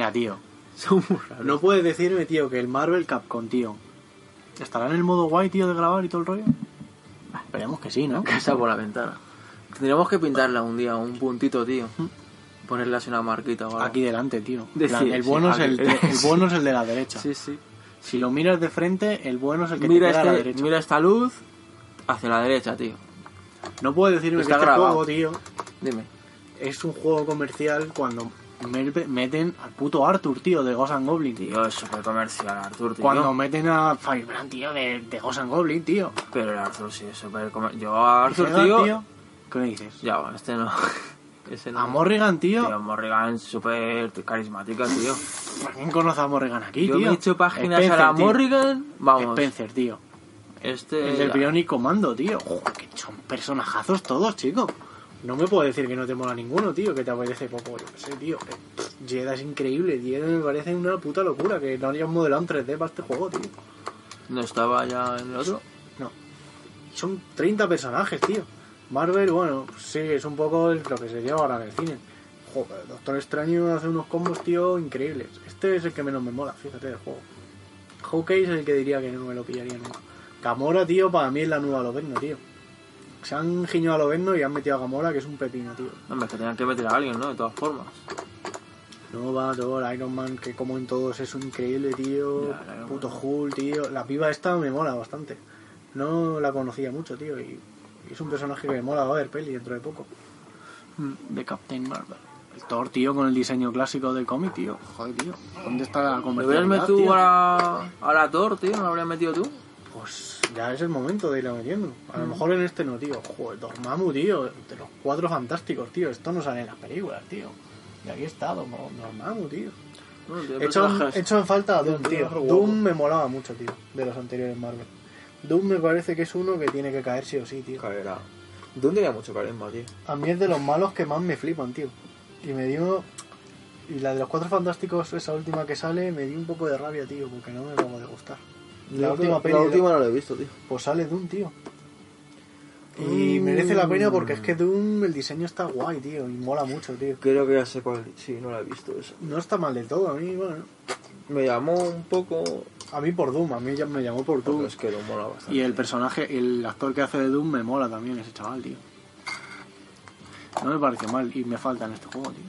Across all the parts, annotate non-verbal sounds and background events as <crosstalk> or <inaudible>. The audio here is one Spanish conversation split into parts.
Mira, tío. Son muy raros. No puedes decirme, tío, que el Marvel Capcom, tío. ¿Estará en el modo guay, tío, de grabar y todo el rollo? Ah, Esperemos que sí, ¿no? Casa por la ventana. Tendríamos que pintarla un día, un puntito, tío. Ponerle así una marquita o algo. Aquí delante, tío. El, sí, bueno es el, de- el bueno es el de la derecha. Sí, sí. Si lo miras de frente, el bueno es el que Mira, te queda a la este- derecha. mira esta luz hacia la derecha, tío. No puedes decirme Está que este grabado. juego, tío, Dime. es un juego comercial cuando meten al puto Arthur, tío, de Ghost and Goblin. Tío, es súper comercial, Arthur, tío. Cuando meten a Firebrand, tío, de, de Ghost and Goblin, tío. Pero el Arthur sí es súper comercial. Yo a Arthur, tío... ¿Qué me dices? Ya, bueno, este no. <laughs> Ese no. A Morrigan, tío. Tío, Morrigan súper carismática, tío. ¿Quién conoce a Morrigan aquí, Yo tío? me he hecho páginas Spencer, a la tío. Morrigan. Vamos. Spencer, tío. Este... El del Bionic Commando, tío. Que son personajazos todos, chico. No me puedo decir que no te mola ninguno, tío, que te apetece poco. Yo qué sé, tío. Eh, Jedi es increíble. Jedi me parece una puta locura que no hayan modelado en 3D para este juego, tío. ¿No estaba ya en el otro? No. Son 30 personajes, tío. Marvel, bueno, sí, es un poco lo que se lleva ahora en el cine. Joder, Doctor Extraño hace unos combos, tío, increíbles. Este es el que menos me mola, fíjate, del juego. Hawkeye es el que diría que no me lo pillaría nunca. Gamora, tío, para mí es la nueva Loberno, tío. Se han giñado a Loberno y han metido a Gamora, que es un pepino, tío. Hombre, que tenían que meter a alguien, ¿no? De todas formas. Nova, Thor, Iron Man, que como en todos es un increíble, tío. Ya, Puto. Hulk, tío. La piba esta me mola bastante. No la conocía mucho, tío. Y, y es un personaje que me mola. Va a haber peli dentro de poco. De Captain Marvel. El Thor, tío, con el diseño clásico del cómic, tío. Joder, tío. ¿Dónde está la ¿Me hubieras comercialidad, metido tío? a la, a la Thor, tío? ¿Me lo habrías metido tú? Pues ya es el momento de irla metiendo. A lo mejor en este no, tío. Joder, Dormammu, tío. De los cuatro fantásticos, tío. Esto no sale en las películas, tío. Y aquí está, Dor- Dormammu, tío. Bueno, He hecho, personajes- he hecho en falta a Doom, tío. Doom me molaba mucho, tío, de los anteriores Marvel. Doom me parece que es uno que tiene que caer sí o sí, tío. Caerá. Doom tenía mucho carisma, tío. A mí es de los malos que más me flipan, tío. Y me dio... Y la de los Cuatro Fantásticos, esa última que sale, me dio un poco de rabia, tío, porque no me acabo de gustar. La última peli, La última no la he visto, tío. pues sale Doom, tío. Y Mm. merece la pena porque es que Doom, el diseño está guay, tío, y mola mucho, tío. Creo que ya sé cuál. Sí, no la he visto esa. No está mal del todo, a mí, bueno. Me llamó un poco. A mí por Doom, a mí ya me llamó por Pero Doom. es que lo mola bastante. Y el personaje, el actor que hace de Doom me mola también, ese chaval, tío. No me parece mal y me falta en este juego, tío.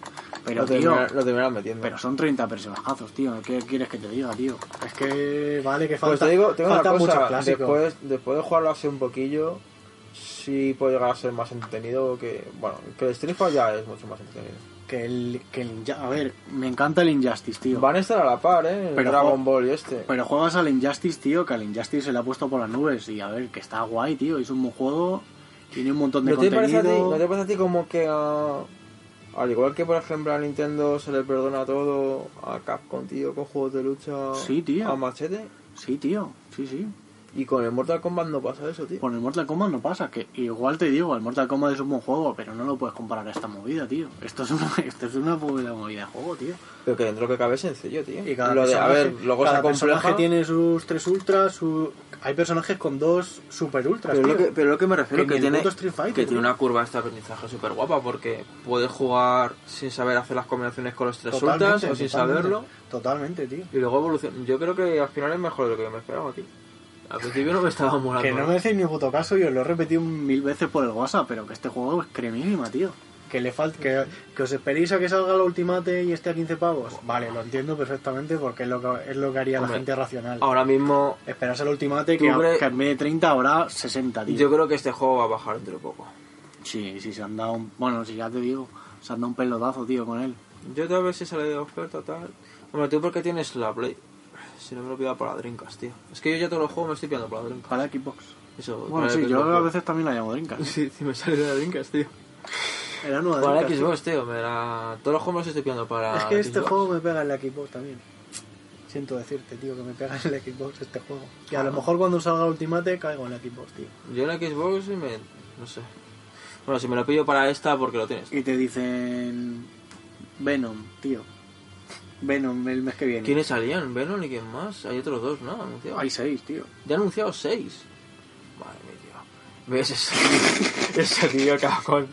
Pero, lo, tío, lo metiendo. pero son 30 personajazos, tío. ¿Qué quieres que te diga, tío? Es que vale que falta, pues te digo, tengo una faltan muchos cosa. Después, después de jugarlo así un poquillo, sí puede llegar a ser más entretenido que. Bueno, que el Street Fighter ya es mucho más entretenido. Que el, que el A ver, me encanta el Injustice, tío. Van a estar a la par, ¿eh? El Pero Dragon Ball y este. Pero juegas al Injustice, tío, que al Injustice se le ha puesto por las nubes. Y a ver, que está guay, tío. Es un buen juego. Tiene un montón de ¿No te, parece a ti. ¿No te parece a ti como que a... Al igual que por ejemplo a Nintendo se le perdona todo, a Capcom, tío, con juegos de lucha Sí, tío. a machete? Sí, tío. Sí, sí. Y con el Mortal Kombat no pasa eso, tío. Con el Mortal Kombat no pasa, que igual te digo, el Mortal Kombat es un buen juego, pero no lo puedes comparar a esta movida, tío. Esto es una, <laughs> esto es una buena movida de juego, tío. Pero que dentro que cabe es sencillo, tío. Y cada Lo de, a personaje- ver, luego cada personaje compleja... tiene sus tres ultras, su... hay personajes con dos super ultras, Pero tío. lo, que, pero lo que me refiero Que que, tiene, Fighter, que tiene una curva de aprendizaje súper guapa porque puedes jugar sin saber hacer las combinaciones con los tres Totalmente, ultras o sin totalmente. saberlo Totalmente, tío. y luego evoluciona. Yo creo que al final es mejor de lo que me esperaba, tío. Al principio no me estaba molando. Que no me decís ni puto caso y os lo he repetido mil veces por el WhatsApp, pero que este juego es cremísima, tío. Que le falta que, que os esperéis a que salga la Ultimate y esté a 15 pavos. Vale, lo entiendo perfectamente porque es lo que, es lo que haría Hombre, la gente racional. Ahora mismo Esperarse al Ultimate ¿Tú que, a- que en vez de 30 habrá 60, tío. yo creo que este juego va a bajar dentro de poco. Sí, sí, se han dado un... Bueno, si ya te digo, se han dado un pelotazo, tío, con él. Yo tal vez si sale de oferta tal. Hombre, tú porque tienes la Play. Si no me lo pido para la Dreamcast, tío. Es que yo ya todos los juegos me estoy pidiendo para la Dreamcast. Para Xbox. Eso, Bueno, sí, yo a veces también la llamo Dreamcast. <laughs> Sí, sí, me sale de la Dreamcast, tío. Era nueva Para Dreamcast, Xbox, tío. Me la... Todos los juegos me los estoy pidiendo para. tío. Es que este Xbox. juego me pega en la Xbox también. Siento decirte, tío, que me pega en la Xbox este juego. Y a lo mejor cuando salga Ultimate caigo en la Xbox, tío. Yo en la Xbox me. No sé. Bueno, si me lo pillo para esta, porque lo tienes. Y te dicen... Venom, tío. Venom el mes que viene. ¿Quiénes salían? ¿Venom y quién más? Hay otros dos, ¿no? Hay seis, tío. Ya han anunciado seis. Madre mía, tío. ¿Ves ese, <laughs> ese tío cajón?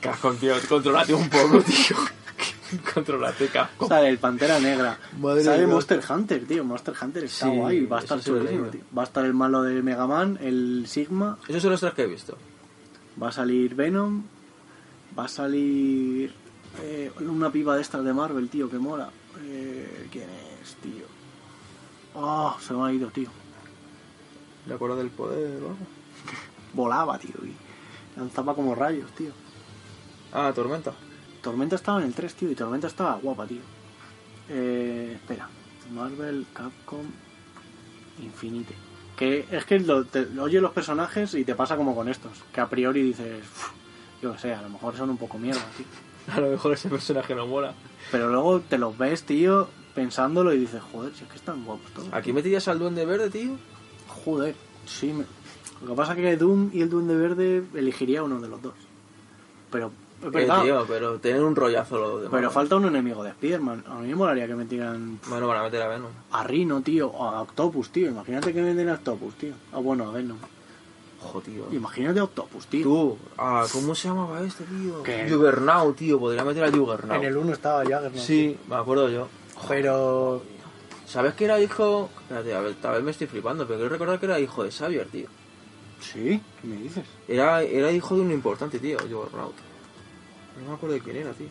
Cajón, tío. Controlate un poco, tío. <laughs> Controlate Capcom. Sale el Pantera Negra. Madre Sale Dios. Monster Hunter, tío. Monster Hunter está Sí, guay. Va a estar chulísimo, tío. Va a estar el malo de Mega Man, el Sigma. Esos son los tres que he visto. Va a salir Venom. Va a salir eh, una pipa de estas de Marvel, tío, que mola. Eh, ¿Quién es, tío? Oh, se me ha ido, tío. ¿Le acuerdo del poder o algo? <laughs> Volaba, tío. Y lanzaba como rayos, tío. Ah, Tormenta. Tormenta estaba en el 3, tío. Y Tormenta estaba guapa, tío. Eh, espera. Marvel, Capcom, Infinite. Que es que lo, te, oye los personajes y te pasa como con estos. Que a priori dices, "Uf, yo qué sé, a lo mejor son un poco mierda, tío. <laughs> A lo mejor ese personaje no mola. Pero luego te los ves, tío, pensándolo y dices, joder, si es que están guapos todos. ¿Aquí metías al duende verde, tío? Joder, sí. me- Lo que pasa es que Doom y el Duende Verde elegiría uno de los dos. Pero, es Eh, verdad. tío, pero tienen un rollazo los demás. pero falta un enemigo de Spider-Man. A mí me molaría que metieran Bueno, van a meter a Venom. a Rhino, tío, o a Octopus, tío. Imagínate que meten a Octopus, tío. Ah, bueno, a Venom. Ojo, tío. Imagínate Octopus, tío. Tú, ah, ¿cómo se llamaba este, tío? ¿Qué? Juggernaut, tío. Podría meter a Juggernaut. En el 1 estaba Jagger, ¿no? Sí, me acuerdo yo. Pero ¿Sabes que era hijo...? Espérate, a ver, tal vez me estoy flipando, pero quiero recordar que era hijo de Xavier, tío. Sí, ¿qué me dices? Era, era hijo de un importante, tío, Juggernaut. No me acuerdo de quién era, tío.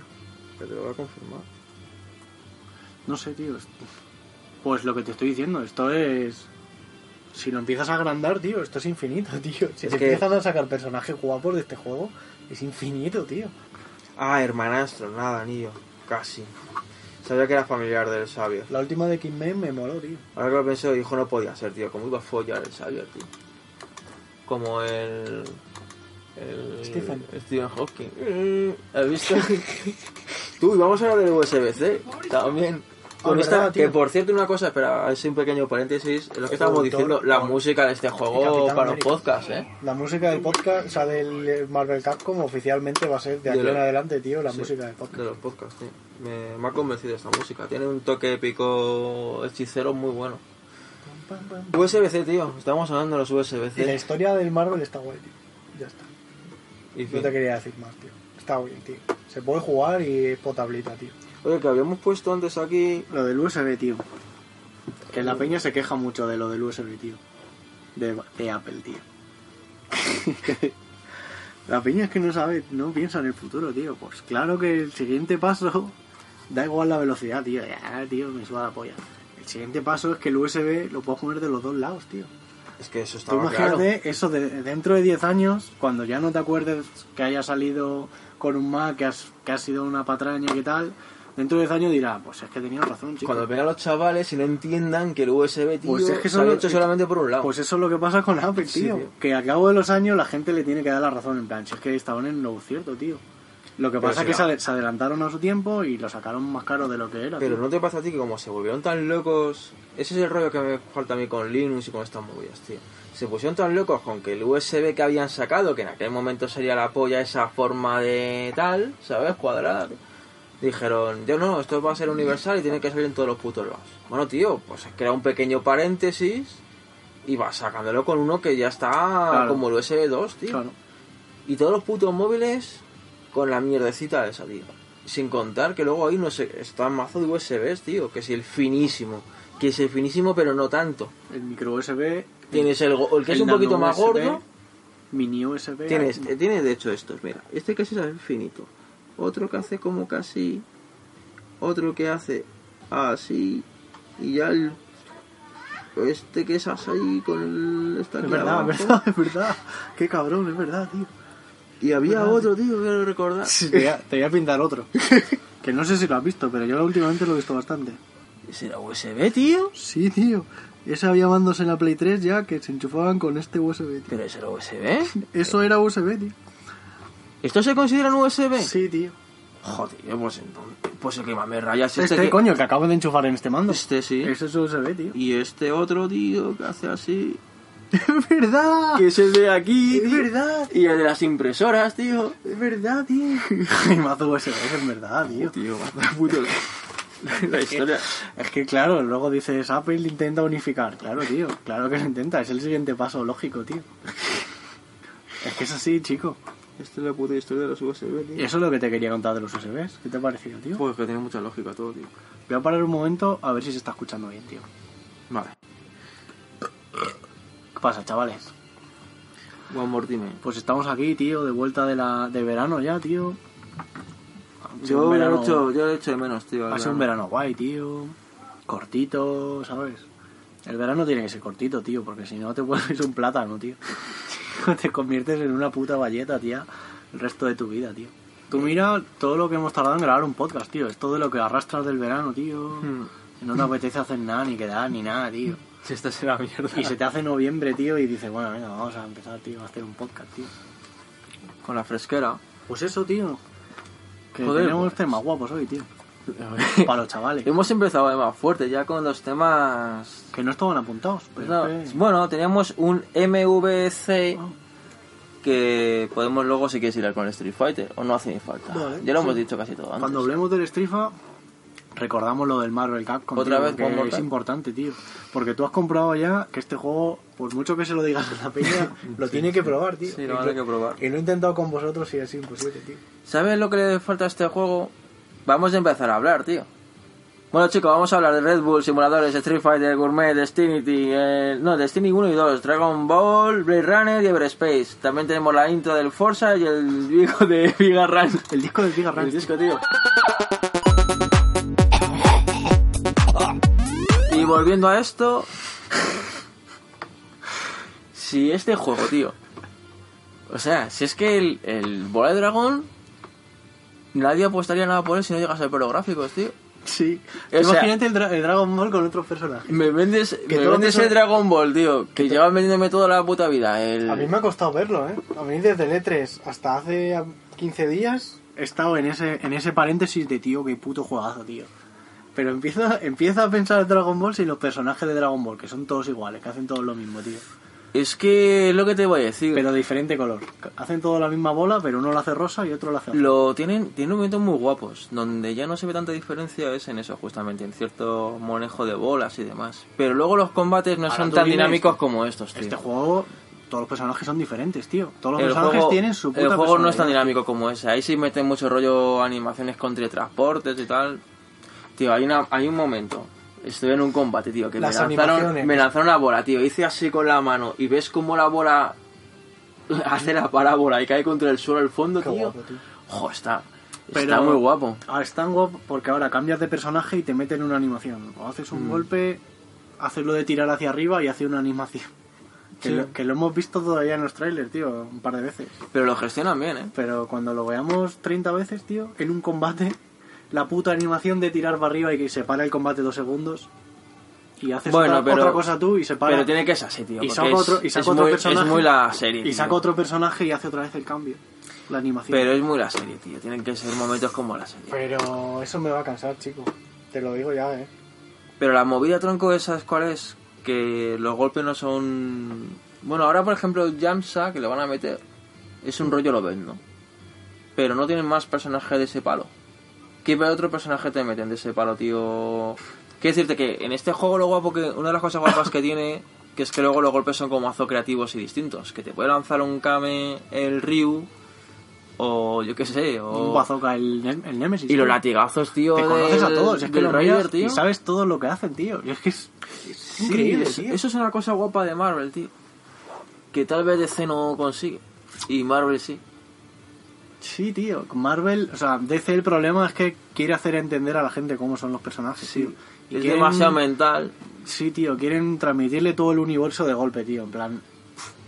Pero te lo voy a confirmar. No sé, tío. es- Pues lo que te estoy diciendo, esto es... Si lo empiezas a agrandar, tío, esto es infinito, <laughs> tío. Si Es te que- empiezan a sacar personajes guapos de este juego, es infinito, tío. Ah, hermanastro, nada, niño. Casi. Sabía que era familiar del Xavier. La última de Kingman me moló, tío. Ahora que lo pensé, hijo no podía ser, tío. ¿Cómo iba a follar el Xavier, tío? Como el... el Stephen. Stephen Hawking. Eh, ¿Has visto? <laughs> Tú, y vamos a hablar del USB-C también. Con Ah, esta, ¿verdad, tío? que por cierto, una cosa, espera, es un pequeño paréntesis. Es lo que estábamos diciendo, la música de este juego para los podcasts, ¿eh? La música del podcast, o sea, del Marvel Capcom, oficialmente va a ser de De aquí lo- en adelante, tío, la Sí, música del podcast. De los podcasts, tío. Me, me ha convencido esta música. Tiene un toque épico hechicero muy bueno. USB-C, tío. Estamos hablando de los Y la USB-C. historia del Marvel está guay, tío. Ya está. Y No fin. te quería decir más, tío. Está bien, tío. Se puede jugar y es potablita, tío. Oye, que habíamos puesto antes aquí. Lo del USB, tío. Que la peña se queja mucho de lo del USB, tío. De, de Apple, tío. <laughs> la peña es que no sabe, no piensa en el futuro, tío. Pues claro que el siguiente paso <laughs> da igual la velocidad, tío. Ya, tío, me suda la polla. El siguiente paso es que el USB lo puedo poner de los dos lados, tío. Es que eso Tú estaba claro. imagínate eso de dentro de 10 años, cuando ya no te acuerdes que haya salido con un Mac, que, has, que ha sido una patraña y tal, dentro de 10 años dirá, pues es que tenía razón, chico. Cuando vengan los chavales y no entiendan que el USB, tío, Pues es que se ha hecho solamente por un lado. Pues eso es lo que pasa con Apple, Sí, tío. tío. Que a cabo de los años la gente le tiene que dar la razón en plan, si es que estaban en lo cierto, tío. Lo que Pero pasa es que se ade- se adelantaron a su tiempo y lo sacaron más caro de lo que era. Pero tío. no te pasa a ti que como se volvieron tan locos... Ese es el rollo que me falta a mí con Linux y con estas movidas, tío. Se pusieron tan locos con que el USB que habían sacado, que en aquel momento sería la polla esa forma de tal, ¿sabes? Cuadrada. Dijeron, yo no, esto va a ser universal y tiene que salir en todos los putos lados. Bueno, tío, pues es era un pequeño paréntesis y vas sacándolo con uno que ya está Claro. como el USB 2, tío. Claro. Y todos los putos móviles con la mierdecita esa, tío. Sin contar que luego ahí no sé, está mazo de USBs, tío. Que si el finísimo. Que es el finísimo, pero no tanto. El micro USB. Tienes el, el que es un poquito más USB, gordo. Mini USB. Tienes, eh, tienes de hecho estos, mira. Este que es el finito. Otro que hace como casi. Otro que hace así. Y ya el. Este que es así con el. Está Es verdad, abajo. es verdad, es verdad. Qué cabrón, es verdad, tío. Y había verdad. otro, tío, quiero recordar. Te voy, a, te voy a pintar otro. <laughs> que no sé si lo has visto, pero yo últimamente lo he visto bastante. ¿Ese era USB, tío? Sí, tío. Ese había mandos en la Play 3 ya que se enchufaban con este USB, tío. ¿Pero ese era USB? <laughs> Eso era USB, tío. ¿Esto se considera un USB? Sí, tío. Joder, pues entonces. Pues el que más me raya es Este, este. que- coño, que acabo de enchufar en este mando. Este sí. Ese es USB, tío. Y este otro, tío, que hace así. <laughs> ¡Es verdad! Que es el de aquí. ¡Es tío. verdad! Y el de las impresoras, tío. ¡Es verdad, tío! <laughs> Ay, mazo USB, es verdad, tío. Tío, más puto. <laughs> La historia. Es que claro, luego dices, Apple intenta unificar. Claro, tío, claro que lo intenta, es el siguiente paso lógico, tío. Es que es así, chico. Esta es la puta historia de los USB, tío. Eso es lo que te quería contar de los USBs. ¿Qué te ha parecido, tío? Pues que tiene mucha lógica todo, tío. Voy a parar un momento a ver si se está escuchando bien, tío. Vale. ¿Qué pasa, chavales? One more time. Pues estamos aquí, tío, de vuelta de, la, de verano ya, tío. Yo un lo, he verano- hecho, yo lo he hecho de menos, tío. Ha sido un verano. verano guay, tío. Cortito, ¿sabes? El verano tiene que ser cortito, tío, porque si no te vuelves un plátano, tío. <laughs> te conviertes en una puta valleta, tía, el resto de tu vida, tío. Tú mira todo lo que hemos tardado en grabar un podcast, tío. Es todo lo que arrastras del verano, tío. Hmm. No te apetece hacer nada, ni quedar, ni nada, tío. <laughs> Si esta será mierda. Y se te hace noviembre, tío, y dices, bueno, venga, vamos a empezar, tío, a hacer un podcast, tío. Con la fresquera. Pues eso, tío. Que Joder, tenemos pues. temas guapos hoy, tío. <laughs> Para los chavales. Hemos empezado de más fuerte, ya con los temas... Que no estaban apuntados. Pero No, es que- Bueno, teníamos un MVC Ah. que podemos luego si quieres ir con el Street Fighter, o no hace ni falta. Vale, ya lo hemos dicho casi todo antes. Cuando hablemos del Strifa, recordamos lo del Marvel Capcom. Otra tío, vez, que es importante, tío. Porque tú has comprobado ya que este juego, por mucho que se lo digas a la peña, <laughs> lo tiene que probar, tío. Sí, lo van a que probar. Y lo he intentado con vosotros y es imposible, tío. ¿Sabes lo que le falta a este juego? Vamos a empezar a hablar, tío. Bueno, chicos, vamos a hablar de Red Bull, simuladores, Street Fighter, Gourmet, Destiny, eh, no, Destiny 1 y 2, Dragon Ball, Blade Runner y Everspace. También tenemos la intro del Forza y el disco de <laughs> Viga Run. El disco del Giga El Ranch. disco, tío. <laughs> Y volviendo a esto, si este juego, tío, o sea, si es que el, el Bola de Dragón, nadie apostaría nada por él si no llegas a ver gráficos, tío. Sí. O sea- Imagínate el, dra- el Dragon Ball con otros personajes. Me vendes, Que me vendes el Dragon Ball, tío, que llevas vendiéndome toda la puta vida. El... A mí me ha costado verlo, ¿eh? A mí desde el E3 hasta hace 15 días he estado en ese, en ese paréntesis de, tío, qué puto juegazo, tío. Pero empieza, empieza a pensar en Dragon Ball sin los personajes de Dragon Ball, que son todos iguales, que hacen todos lo mismo, tío. Es que es lo que te voy a decir. Pero de diferente color. Hacen toda la misma bola, pero uno la hace rosa y otro la hace. Lo tienen, tienen momentos muy guapos, donde ya no se ve tanta diferencia es en eso, justamente, en cierto manejo de bolas y demás. Pero luego los combates no Ahora son tan dinámicos como estos, tío. Este juego, todos los personajes son diferentes, tío. Todos los el personajes juego, tienen su puta el juego no es tan dinámico como ese. Ahí sí meten mucho rollo animaciones con teletransportes y tal. Tío, hay, una, hay un momento. Estoy en un combate, tío, que me lanzaron, me lanzaron una bola, tío. Hice así con la mano y ves cómo la bola <laughs> hace la parábola y cae contra el suelo al fondo, Qué tío. guapo, tío. Jo, está, está Pero- muy guapo. Ah, es tan guapo porque ahora cambias de personaje y te meten una animación. O haces Mm. un golpe, haces lo de tirar hacia arriba y hace una animación. <laughs> Que, Sí. lo, que lo hemos visto todavía en los trailers, tío, un par de veces. Pero lo gestionan bien, ¿eh? Pero cuando lo veamos 30 veces, tío, en un combate, la puta animación de tirar para arriba y que se para el combate dos segundos. Y haces Bueno, otra, pero- otra cosa tú y se para. Pero tiene que ser así, tío. y saca es, otro, y saca otro muy, personaje. es muy la serie. Y tío. saca otro personaje y hace otra vez el cambio. La animación. Pero es muy la serie, tío. Tienen que ser momentos como la serie. Pero eso me va a cansar, chico. Te lo digo ya, eh. Pero la movida tronco esa es cuál es que los golpes no son bueno ahora por ejemplo Jamsa que le van a meter es un rollo lo ven no pero no tienen más personajes de ese palo ¿qué otro personaje te meten de ese palo tío quiero decirte que en este juego lo guapo que una de las cosas guapas que tiene que es que luego los golpes son como mazo creativos y distintos que te puede lanzar un Kame el Ryu o yo qué sé o Un bazooka, el, el Nemesis. y los latigazos tío Te conoces a todos, es que los Raider, tío y sabes todo lo que hacen, tío. Y es que es, es Sí, increíble, tío. eso es una cosa guapa de Marvel, tío. Que tal vez DC no consigue. Y Marvel sí. Sí, tío. Marvel, o sea, DC el problema es que quiere hacer entender a la gente cómo son los personajes, tío. Y es quieren- demasiado mental. Sí, tío, quieren transmitirle todo el universo de golpe, tío. En plan,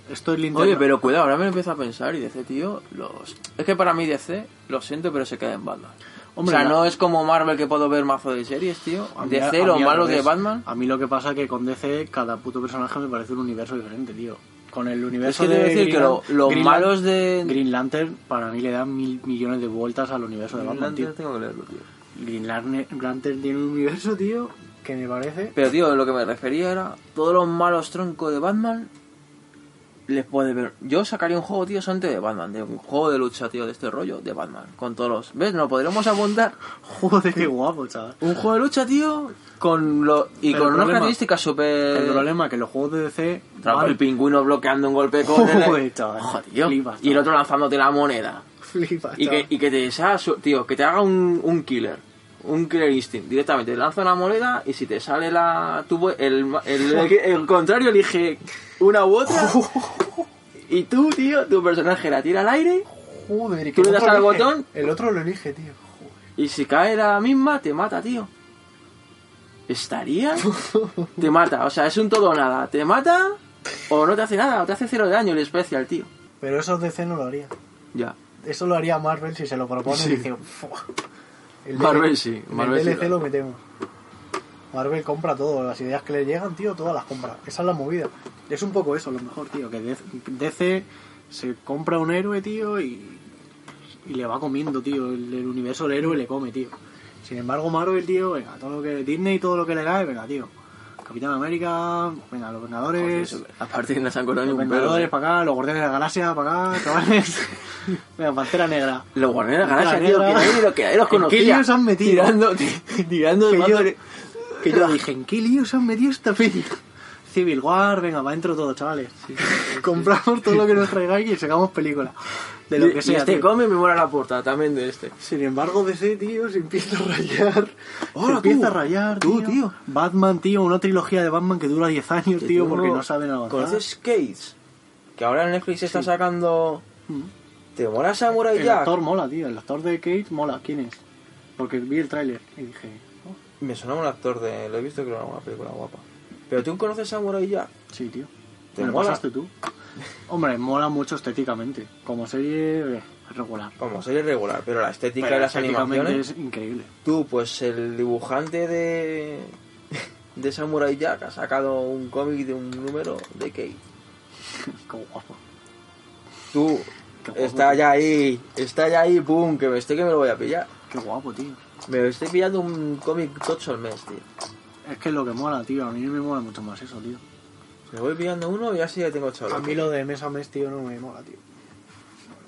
esto es linterna. Oye, pero cuidado, ahora me lo empiezo a pensar y DC, tío, los... Es que para mí DC, lo siento, pero se queda en Batman. Hombre, o sea, la- no es como Marvel que puedo ver mazo de series, tío. A mí- DC, a al malos de. Batman. A mí lo que pasa es que con DC cada puto personaje me parece un universo diferente, tío. Con el Es universo que de decir Green que lo- los Green malos de... Green Lantern para mí le dan mil millones de vueltas al universo de Batman, tío. Lantern tengo que leerlo, tío. Green Lan- Lantern tiene un universo, tío, que me parece... Pero, tío, lo que me refería era... Todos los malos troncos de Batman... Les puede ver. Yo sacaría un juego, tío, solamente de Batman. De un juego de lucha, tío, de este rollo, de Batman. Con todos los. ¿Ves? Nos podremos apuntar <laughs> Joder, qué guapo, chaval. Un juego de lucha, tío, con lo, y Pero con el unas características súper... El problema es que los juegos de DC. Van- el pingüino bloqueando un golpe con el... Joder, chaval. Joder, tío. Flipas, y el otro lanzándote la moneda. Flipas, Y que, y que te sea tío, que te haga un, un killer. Un killer instinct. Directamente te lanza una moneda y si te sale la. Tu, el, el, el, <laughs> el contrario elige una u otra. <laughs> y tú, tío, tu personaje la tira al aire. Joder, ¿y tú le das al botón. El otro lo elige, tío. Joder. Y si cae la misma, te mata, tío. ¿Estaría? te mata. O sea, es un todo o nada. Te mata o no te hace nada. O te hace cero de daño el especial, tío. Pero eso DC no lo haría. Ya. Eso lo haría Marvel si se lo propone Sí. y dice. Marvel sí, Marvel el sí DLC lo lo metemos. Marvel compra todo, las ideas que le llegan, tío, todas las compra. Esa es la movida. Es un poco eso, a lo mejor, tío, que DC se compra un héroe, tío, y, y le va comiendo, tío. El, el universo del héroe le come, tío. Sin embargo, Marvel, tío, venga, todo lo que Disney, todo lo que le cae, venga, tío. Capitán América, venga, los Vengadores, Aparte no se han cortado ni los. Vengadores eh. para acá, los Guardianes de la Galaxia para acá, chavales. <laughs> venga, Pantera Negra. Los Guardianes de la Galaxia, La tío, que negra. nadie, lo- que nadie los ¿En qué conocía. líos han metido? Tirando, ti- tirando de Que yo- dije, ¿en qué lío se han metido esta peli? Civil War, venga, va dentro todo, chavales. <laughs> Compramos todo lo que nos traigáis y sacamos película. De lo Y- que y sea. este tío. come me mola la portada también de este. Sin embargo, DC, tío, se empieza a rayar. se Hola, empieza a rayar, Tú, tío. tío. Batman, tío, una trilogía de Batman que dura 10 años, tío, tú porque no saben avanzar. ¿Conoces Cage? Que ahora en Netflix está Sí. sacando... Mm. ¿Te mola Samurai El Jack? actor mola, tío. El actor de Kate mola. ¿Quién es? Porque vi el tráiler y dije... Me suena un actor de... Lo he visto creo en una película guapa. ¿Pero tú conoces Samurai Jack? sí, tío. ¿Te ¿Me lo mola? pasaste tú? Hombre, mola mucho estéticamente. Como serie, eh, regular. Como serie regular, pero la estética Pero y las animaciones... es increíble. Tú, pues el dibujante de... De Samurai Jack ha sacado un cómic de un número de Cage. <laughs> Qué guapo. Tú, Qué guapo, está tío. ya ahí, está ya ahí, pum, que me estoy que me lo voy a pillar. Qué guapo, tío. Me estoy pillando un cómic tocho al mes, tío. Es que es lo que mola, tío. A mí me mola mucho más eso, tío. Me voy pillando uno y así ya tengo ocho. A mí lo de mes a mes, tío, no me mola, tío.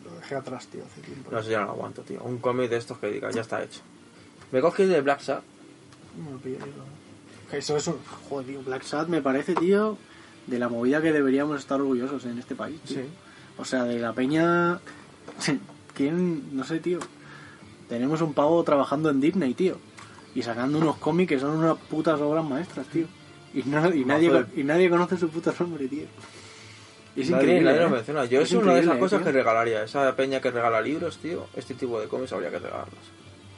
Lo dejé atrás, tío, hace tiempo. No sé, ya no lo aguanto, tío. Un cómic de estos que diga, ya está hecho. Me cogí el de Black Sad. No me pillo eso. Eso es un... Joder, tío. Black Sad me parece, tío, de la movida que deberíamos estar orgullosos en este país, tío. Sí. O sea, de la peña... <laughs> ¿Quién? No sé, tío. Tenemos un pavo trabajando en Disney, tío. Y sacando unos cómics que son unas putas obras maestras, tío. Y, no- y, nadie, y nadie conoce su puto nombre, tío. Es nadie, increíble. nadie lo ¿eh? menciona. Yo Es es, una de esas cosas tío. que regalaría. Esa peña que regala libros, tío. Este tipo de cómics habría que regalarlos.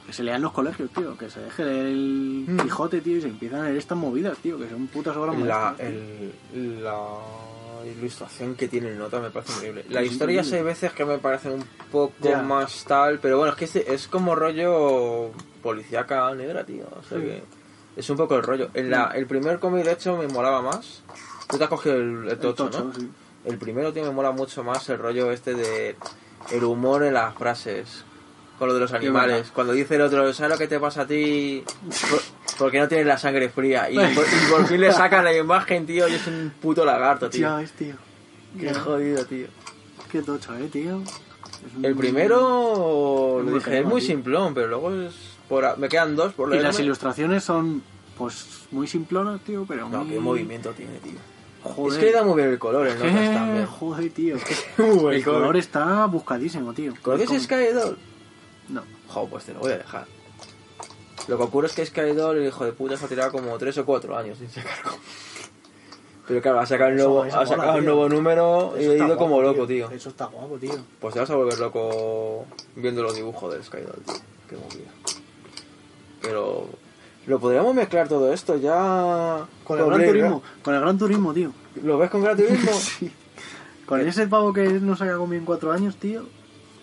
Que se lea en los colegios, tío. Que se deje el Mm. Quijote, tío, y se empiezan a leer estas movidas, tío. Que son putas obras La, maestras. el- la ilustración que tiene el nota me parece increíble. Es historias increíble. hay veces que me parecen un poco más tal, pero bueno, es que este- es como rollo policíaca negra, tío. O sea Sí. que es un poco el rollo. En la, el primer cómic, de hecho, me molaba más. Tú te has cogido el, el El tocho, tocho, ¿no? sí. El primero, tío, me mola mucho más el rollo este de el humor en las frases. Con lo de los animales. Cuando dice el otro, ¿sabes lo que te pasa a ti? <laughs> Por- Porque no tienes la sangre fría. Y <laughs> por, y por fin le sacan la imagen, tío, y es un puto lagarto, tío. Ya ves, tío. Qué jodido, tío. Qué tocho, eh, tío. Es El primero, Es lo dije, es muy simplón, pero luego es... Por, me quedan dos por Y las ilustraciones son, pues, muy simplonas, tío, pero No, muy... qué movimiento tiene, tío. Joder. Es que le da muy bien el color, el notas también. Joder, tío. Muy El color está buscadísimo, tío. ¿Conoces Es como- Skydoll? No. Jo, pues te lo voy a dejar. Lo que ocurre es que Skydoll, el hijo de puta, se ha tirado como 3 o 4 años sin sacar. Pero claro, ha sacado, el nuevo, mola, un nuevo número y Eso he está ido como loco, tío. Eso está guapo, tío. Pues te vas a volver loco viendo los dibujos del Skydoll, tío. Qué movida. Pero lo podríamos mezclar todo esto ya. Con el Gran Blade, Turismo. Con el Gran Turismo, tío. ¿Lo ves con Gran Turismo? <laughs> Sí. Con ese pavo que no se haya comido en cuatro años, tío,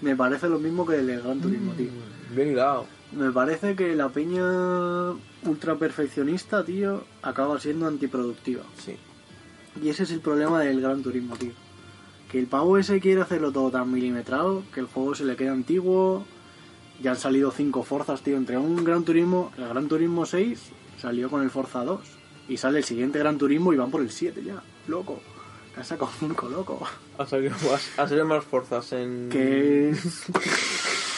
me parece lo mismo que el Gran Turismo, tío. Bien hilado. Me parece que la peña ultra perfeccionista, tío, acaba siendo antiproductiva. Sí. Y ese es el problema del Gran Turismo, tío. Que el pavo ese quiere hacerlo todo tan milimetrado que el juego se le queda antiguo. Ya han salido cinco forzas, tío. Entre un Gran Turismo, el Gran Turismo 6 salió con el Forza 2. Y sale el siguiente Gran Turismo y van por el 7 ya. Loco. Han sacado un loco. Ha salido más, ha salido más fuerzas en. Que. <laughs> <laughs>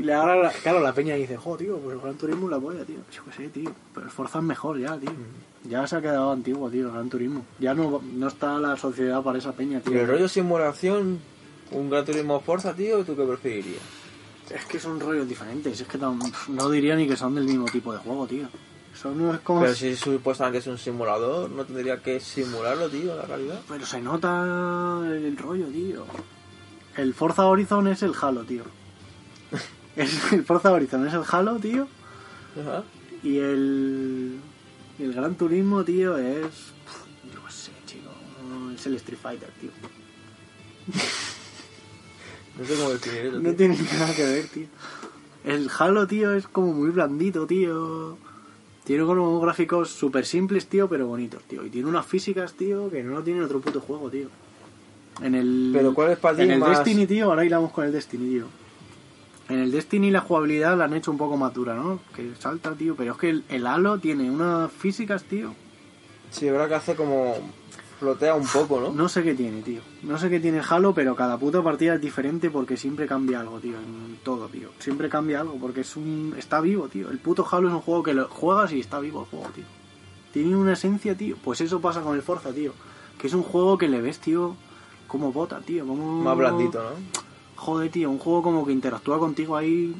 Y le- la- claro, la peña dice, jo, tío, pues el Gran Turismo es la polla, tío. Yo qué sé, tío. Pero el Forza es mejor ya, tío. Ya se ha quedado antiguo, tío, el Gran Turismo. Ya no, no está la sociedad para esa peña, tío. Y el rollo simulación, un Gran Turismo Forza, tío, ¿tú qué preferirías? Es que son rollos diferentes. Es que tam- no diría ni que son del mismo tipo de juego, tío. Son es como... Pero si supuestamente es un simulador, ¿no tendría que simularlo, tío, la calidad? Pero se nota el rollo, tío. El Forza Horizon es el Halo, tío. Es- el Forza Horizon es el Halo, tío. Ajá. Y el. y el Gran Turismo, tío, es. Yo qué sé, chico. no, Es el Street Fighter, tío. <laughs> No sé cómo definir eso. No tío. tiene nada que ver, tío. El Halo, tío, es como muy blandito, tío. Tiene como gráficos súper simples, tío, pero bonitos, tío. Y tiene unas físicas, tío, que no lo tiene otro puto juego, tío. En el. Pero ¿cuál es para ti En el más- Destiny, tío, ahora hilamos con el Destiny, tío. En el Destiny la jugabilidad la han hecho un poco más dura, ¿no? Que salta, tío. Pero es que el, el Halo tiene unas físicas, tío. Sí, habrá que hace como... flotea un poco, ¿no? No sé qué tiene, tío. No sé qué tiene Halo, pero cada puta partida es diferente porque siempre cambia algo, tío. En todo, tío. Siempre cambia algo porque es un... Está vivo, tío. El puto Halo es un juego que lo juegas y está vivo el juego, tío. Tiene una esencia, tío. Pues eso pasa con el Forza, tío. Que es un juego que le ves, tío, como bota, tío. Como... Más blandito, ¿no? Joder, tío. Un juego como que interactúa contigo ahí...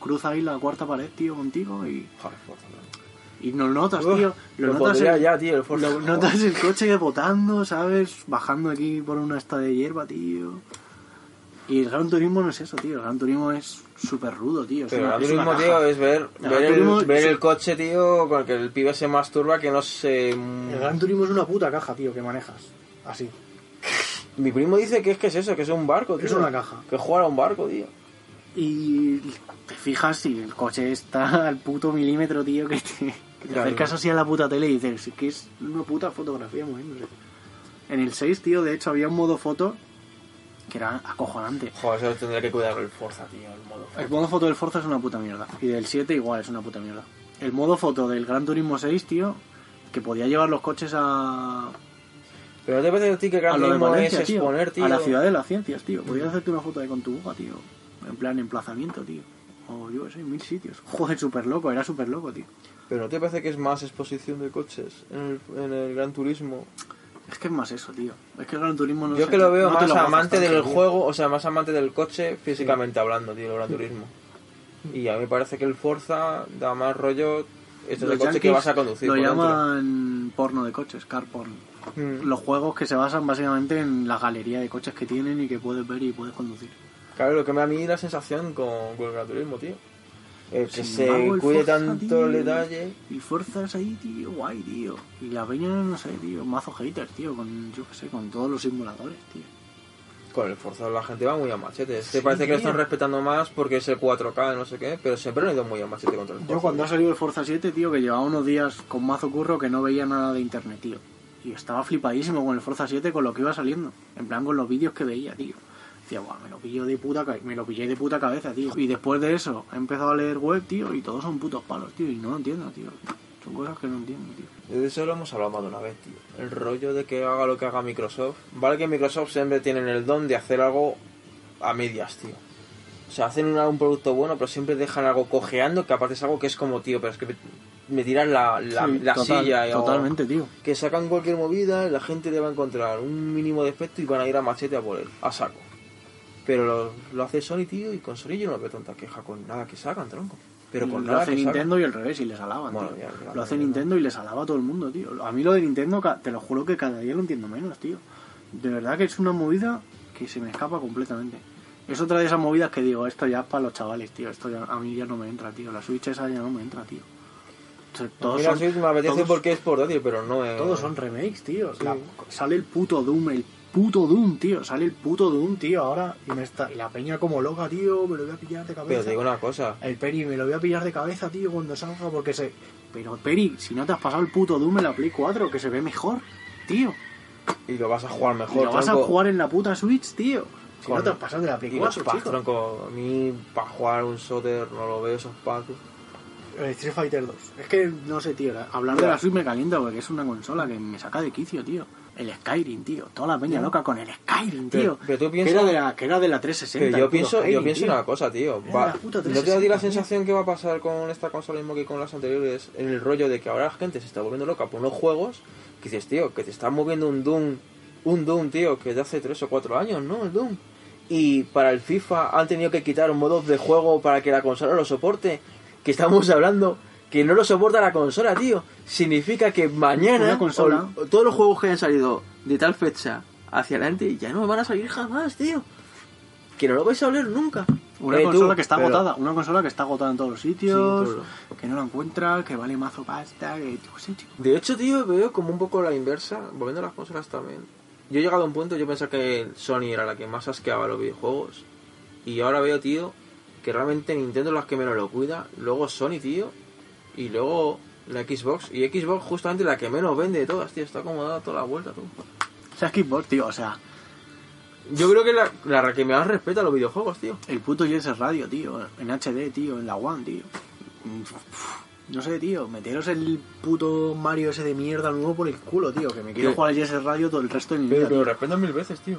Cruza ahí la cuarta pared, tío, contigo y... Joder, Forza, ¿no? Y lo notas, Uf, tío. Lo, lo notas en- ya, tío, el Forza. lo notas el coche botando, ¿sabes? Bajando aquí por una esta de hierba, tío. Y el Gran Turismo no es eso, tío. El Gran Turismo es súper rudo, tío. Es Pero una- el una turismo, caja. tío, es ver, El ver, Gran Turismo el, ver el coche, tío, con el que el pibe se masturba que no sé... El Gran Turismo es una puta caja, tío, que manejas. Así. <laughs> Mi primo dice que es que es eso, que es un barco, tío. Es una caja. Que juega a un barco, tío. Y te fijas y el coche está <laughs> al puto milímetro, tío, que te, que te Claro. acercas así a la puta tele y dices, "Es que es una puta fotografía moviéndose. En el 6, tío, de hecho había un modo foto que era acojonante. Joder, eso tendría que cuidar el Forza, tío, el modo. El modo foto del Forza es una puta mierda. Y del 7 igual es una puta mierda. El modo foto del Gran Turismo 6, tío, que podía llevar los coches a, Pero no te parece a ti que Gran es tío, exponer, tío. A la ciudad de las ciencias, tío. Podías hacerte una foto ahí con tu buga, tío. En plan emplazamiento, tío. O yo qué sé, mil sitios. Joder, súper loco, era súper loco, tío. Pero no te parece que es más exposición de coches en el, en el Gran Turismo. Es que es más eso, tío. Es que el Gran Turismo no Yo sé, que lo veo no más lo amante del tío. juego, o sea, más amante del coche físicamente hablando, tío, el Gran Turismo. Y a mí me parece que el Forza da más rollo. Este es Los el coche que vas a conducir. Lo por dentro. llaman porno de coches, car porn. Mm. Los juegos que se basan básicamente en la galería de coches que tienen y que puedes ver y puedes conducir. Claro, lo que me da a mí la sensación con, con el Gran Turismo, tío. El que Sin se embargo, el cuide Forza, tanto tío, el detalle. Y fuerzas ahí, tío, guay, tío. Y la peña, no sé, tío, mazo haters, tío, con, yo qué sé, con todos los simuladores, tío. Con el Forza la gente va muy a machete. Este Sí, parece que lo están tío. respetando más porque es el 4K, no sé qué, pero siempre han ido muy a machete contra el Forza. Yo cuando ha salido el Forza 7, tío, que llevaba unos días con mazo curro que no veía nada de internet, tío. Y estaba flipadísimo con el Forza 7 con lo que iba saliendo. En plan, con los vídeos que veía, tío. Decía, guau, me lo pillo de puta me lo pillé de puta cabeza, tío. Y después de eso, he empezado a leer web, tío, y todos son putos palos, tío. Y no lo entiendo, tío. Son cosas que no entiendo, tío. De eso lo hemos hablado más de una vez, tío. El rollo de que haga lo que haga Microsoft. Vale que Microsoft siempre tienen el don de hacer algo a medias, tío. O sea, hacen una- un producto bueno, pero siempre dejan algo cojeando, que aparte es algo que es como, tío, pero es que me, tiras la, la, Sí, la total- silla. y- o Totalmente, tío. Que sacan cualquier movida, la gente le va a encontrar un mínimo defecto y van a ir a machete a por él, a saco. Pero lo, lo hace Sony, tío, y con Sony yo no veo tanta queja con nada que sacan, tronco. Pero con lo nada hace que sacan. Nintendo y al revés, y les alaban, Bueno, tío. ya, claro, lo hace Nintendo y les alaba a todo el mundo, tío. A mí lo de Nintendo, te lo juro que cada día lo entiendo menos, tío. De verdad que es una movida que se me escapa completamente. Es otra de esas movidas que digo, esto ya es para los chavales, tío. Esto ya, a mí ya no me entra, tío. La Switch esa ya no me entra, tío. Todos, son, Switch me apetece todos- porque es portátil, pero no es... todos son remakes, tío. Sí. La- sale el puto Doom, el puto Doom, tío. Sale el puto Doom, tío, ahora. Y, me está, y la peña como loca, tío. Me lo voy a pillar de cabeza. Pero te digo una cosa, El Peri, me lo voy a pillar de cabeza, tío, cuando salga, porque se... Pero, Peri, si no te has pasado el puto Doom en la Play 4, que se ve mejor, tío. y lo vas a jugar Y mejor, lo vas a jugar en la puta Switch, tío. Si Con- no te has pasado de la Play Y los 4, packs, chico. tronco. A mí, para jugar un Soter, no lo veo esos packs. El Street Fighter 2. Es que, no sé, tío, hablar de la Switch me calienta porque es una consola que me saca de quicio, tío. El Skyrim, tío. Toda la peña loca con el Skyrim, tío. pero tú que, piensas- era de la, que era de la 360. Pero yo pienso, yo Skyrim, pienso tío. una cosa, tío. Va, la puta ¿No te da a ti 360, la tío. sensación que va a pasar con esta consola mismo que con las anteriores? En el rollo de que ahora la gente se está volviendo loca por unos juegos que dices, tío, que te están moviendo un Doom, un Doom, tío, que de hace 3 o 4 años, ¿no? El Doom. Y para el FIFA han tenido que quitar modos de juego para que la consola lo soporte. Que estamos hablando que no lo soporta la consola, tío. Significa que mañana consola. o- todos los juegos que hayan salido de tal fecha hacia adelante ya no van a salir jamás, tío. Que no lo vais a oler nunca. Una Eh, tú, consola que está pero- agotada, una consola que está agotada en todos los sitios, Sí, todo que no la encuentra, que vale mazo pasta, que. De hecho, tío, veo como un poco la inversa, volviendo a las consolas también. Yo he llegado a un punto, yo pensaba que Sony era la que más asqueaba los videojuegos. Y ahora veo, tío, que realmente Nintendo es la que menos lo cuida. Luego Sony, tío. Y luego la Xbox. Y Xbox justamente la que menos vende de todas, tío. Está como dada toda la vuelta, tú. O sea, Xbox, tío, o sea, Yo creo que la, la que más respeta a los videojuegos, tío. el puto Jet Radio, tío, en HD, tío, en la One, tío. No sé, tío, meteros el puto Mario ese de mierda nuevo por el culo, tío, que me quiero ¿Qué? jugar al Jet Radio todo el resto de mi vida. tío. respetan mil veces, tío.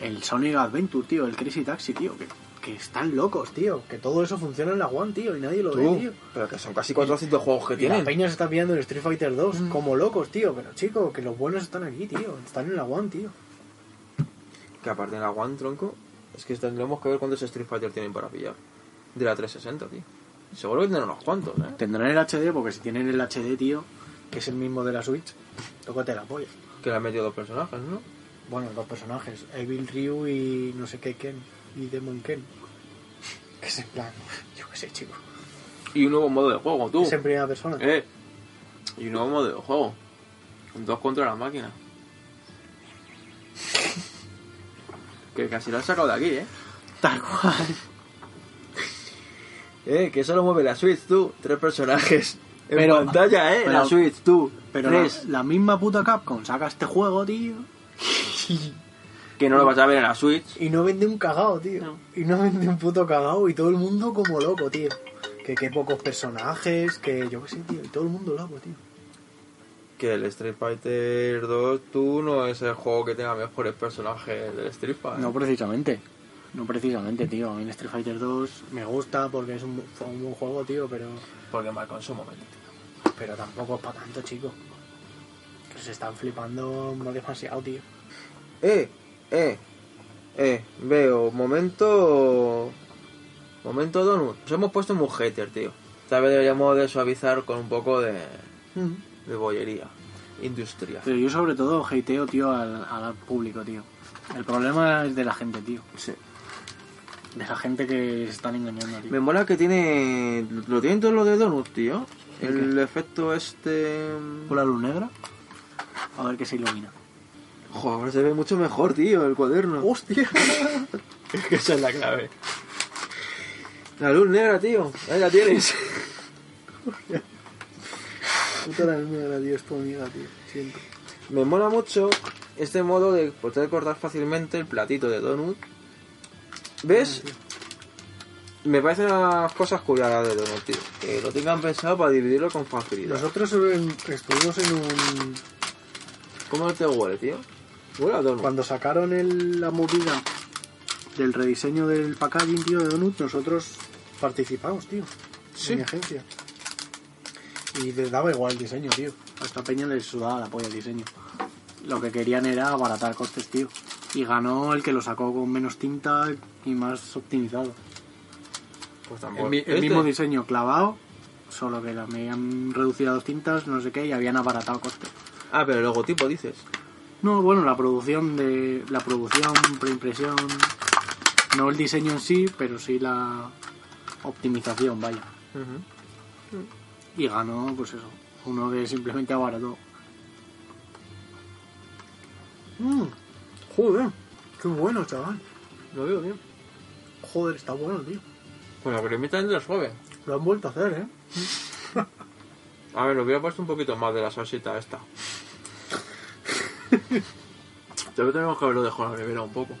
El Sonic Adventure, tío, el Crazy Taxi, tío, que, que están locos, tío, que todo eso funciona en la One, tío, y nadie lo ve, tío. pero que son casi 400 juegos que Y la tienen. peña se está pillando en Street Fighter 2 como locos, tío. Pero chico, que los buenos están aquí, tío. Están en la One, tío. Que aparte de la One, tronco, es que tendremos que ver cuántos Street Fighter tienen para pillar. De la 360, tío. Seguro que tendrán unos cuantos, ¿eh? Tendrán el HD, porque si tienen el HD, tío, que es el mismo de la Switch, tócate la polla. Que le han metido dos personajes, ¿no? Bueno, dos personajes, Evil Ryu y no sé qué Ken, y Demon Ken. Que es en plan, yo qué sé, chico. Y un nuevo modo de juego, tú. Es en primera persona. Eh. Y un nuevo modo de juego. Dos contra la máquina. <laughs> que casi lo han sacado de aquí, ¿eh? Tal cual. <laughs> Eh, que solo mueve la Switch, tú. Tres personajes. En Pero- pantalla, ¿eh? pero- la Switch, tú. Pero la, Tres. la misma puta Capcom saca este juego, tío. <laughs> Que no lo vas a ver en la Switch. Y no vende un cagao, tío. No. Y no vende un puto cagao y todo el mundo como loco, tío. Que qué pocos personajes, que yo qué sé, tío. Y todo el mundo loco, tío. Que el Street Fighter 2, tú, no es el juego que tenga mejores personajes del Street Fighter. No precisamente. No precisamente, tío. A mí el Street Fighter 2 me gusta porque es un, fue un buen juego, tío, pero, Porque marcó en su momento. pero tampoco es para tanto, chico. Que se están flipando no demasiado, tío. Eh, eh, eh, veo, momento. Momento Donut. Nos hemos puesto muy hater, tío. Tal vez deberíamos de suavizar con un poco de, de bollería. Industria. Pero yo sobre todo hateo, tío, al, al público, tío. El problema es de la gente, tío. Sí. De la gente que se están engañando, tío. Me mola que tiene. Lo tienen todos los de Donut, tío. El efecto este. Con la luz negra. A ver qué se ilumina. Joder, se ve mucho mejor, tío, el cuaderno. ¡Hostia! <laughs> Es que esa es la clave. La luz negra, tío. Ahí la tienes. Puta la negra, tío. Es tu amiga, tío. Siempre. Me mola mucho este modo de poder cortar fácilmente el platito de donut. ¿Ves? Me parecen las cosas curiosas de donut, tío. Que lo tengan pensado para dividirlo con facilidad. Nosotros en- estuvimos en un... ¿Cómo te huele, tío? Cuando sacaron el- la movida del rediseño del packaging, tío, de Donut, nosotros participamos, tío. Sí. En mi agencia. Y les daba igual el diseño, tío. A esta peña les sudaba la polla el diseño. Lo que querían era abaratar costes, tío. Y ganó el que lo sacó con menos tinta y más optimizado. Pues El, tampoco. mi- el Este- mismo diseño clavado, solo que me habían reducido a dos tintas, no sé qué, y habían abaratado costes. Ah, pero el logotipo dices. No, bueno, la producción de la producción, preimpresión, no el diseño en sí, pero sí la optimización, vaya. Y ganó, pues eso, uno que simplemente abarató. Mm, joder, qué bueno, chaval. Lo veo bien. Joder, está bueno, tío. Con la cremita dentro suave. Lo han vuelto a hacer, ¿eh? <laughs> A ver, lo hubiera puesto un poquito más de la salsita esta. <laughs> Todavía tenemos que haberlo dejado en la nevera un poco.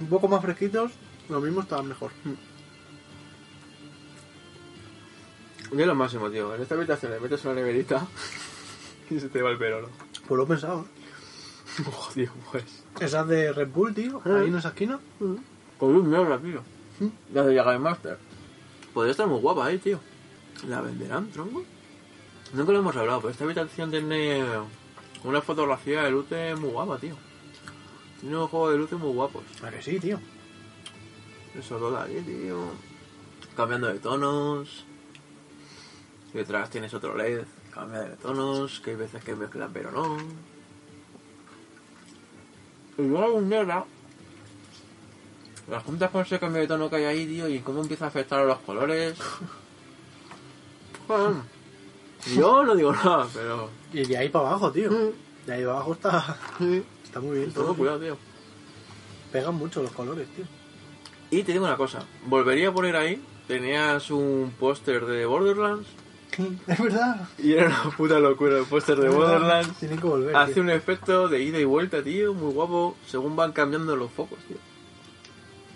Un poco más fresquitos, lo mismo estaban mejor. Y es lo máximo, tío. En esta habitación le metes una neverita y se te va el pelo, ¿no? Pues lo he pensado. <laughs> Joder, pues. Esas de Red Bull, tío, Ah. ahí en esa esquina. Con luz negra, tío. La de Game Master. Podría estar muy guapa ahí, tío. ¿La venderán, tronco? Nunca lo hemos hablado, pero esta habitación tiene una fotografía de luces muy guapa, tío. Tiene unos juegos de luces muy guapos. ¿A que sí, tío? Eso todo ahí, tío. Cambiando de tonos. Y detrás tienes otro LED. Cambia de tonos, que hay veces que mezclan, pero no. Y luego luz negra. Las juntas con ese cambio de tono que hay ahí, tío, y cómo empieza a afectar a los colores. <laughs> Joder. Yo no digo nada, pero. Y de ahí para abajo, tío. De ahí para abajo está, está muy bien todo. Todo cuidado, tío. Pegan mucho los colores, tío. Y te digo una cosa, volvería a poner ahí, tenías un póster de Borderlands, <laughs> Es verdad. y era una puta locura el póster de Borderlands. Tienen que volver. Hace tío. un efecto de ida y vuelta, tío, muy guapo, según van cambiando los focos, tío.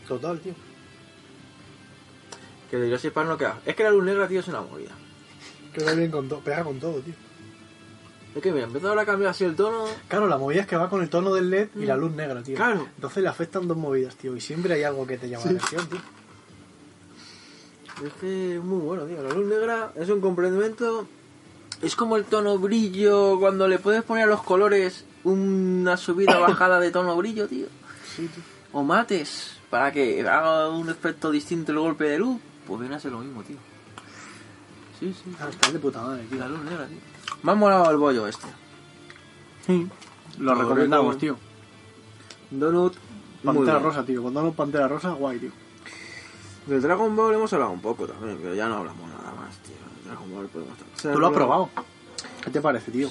Total, tío. Que de Jurassic Park no queda. Es que la luz negra, tío, es una movida. Queda bien con todo. Pega con todo, tío. Es que mira, empezó ahora a cambiar así el tono. Claro, la movida es que va con el tono del LED y la luz negra, tío. Claro. Entonces le afectan dos movidas, tío. Y siempre hay algo que te llama la atención, tío. Es que es muy bueno, tío. La luz negra es un complemento. Es como el tono brillo cuando le puedes poner a los colores una subida <coughs> bajada de tono brillo, tío. Sí, tío. O mates para que haga un efecto distinto el golpe de luz. Pues viene a ser lo mismo, tío. Sí, sí. Ah, está de puta madre, tío. La luz negra, tío. Me ha molado el bollo este. Sí. Lo Lo recomendamos, rico. tío. Donut. Pantera rosa, tío. Cuando no Pantera rosa, guay, tío. Del Dragon Ball hemos hablado un poco también, pero ya no hablamos nada más, tío. Dragon Ball podemos ¿Tú lo has probado? ¿Qué te parece, tío?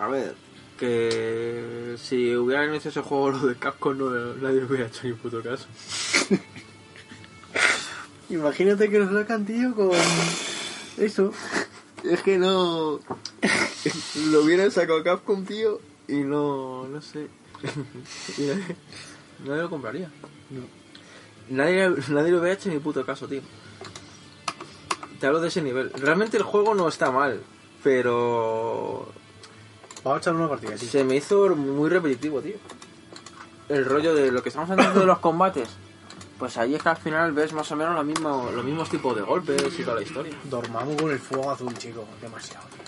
A ver, que si hubieran hecho ese juego lo de Capcom no, nadie hubiera hecho ni puto caso. <laughs> Imagínate que lo sacan, tío, con eso. Es que no... lo hubieran sacado Capcom, tío, y no... no sé. <laughs> Nadie lo compraría. No. Nadie, nadie lo hubiera hecho ni puto caso, tío. Te hablo de ese nivel. Realmente el juego no está mal, pero Vamos a echar una partida, tío. se me hizo muy repetitivo, tío. El rollo de lo que estamos hablando de los combates. Pues ahí es que al final ves más o menos lo mismo, los mismos tipos de golpes y toda la historia. Dormamos con el fuego azul, chico. Demasiado, tío.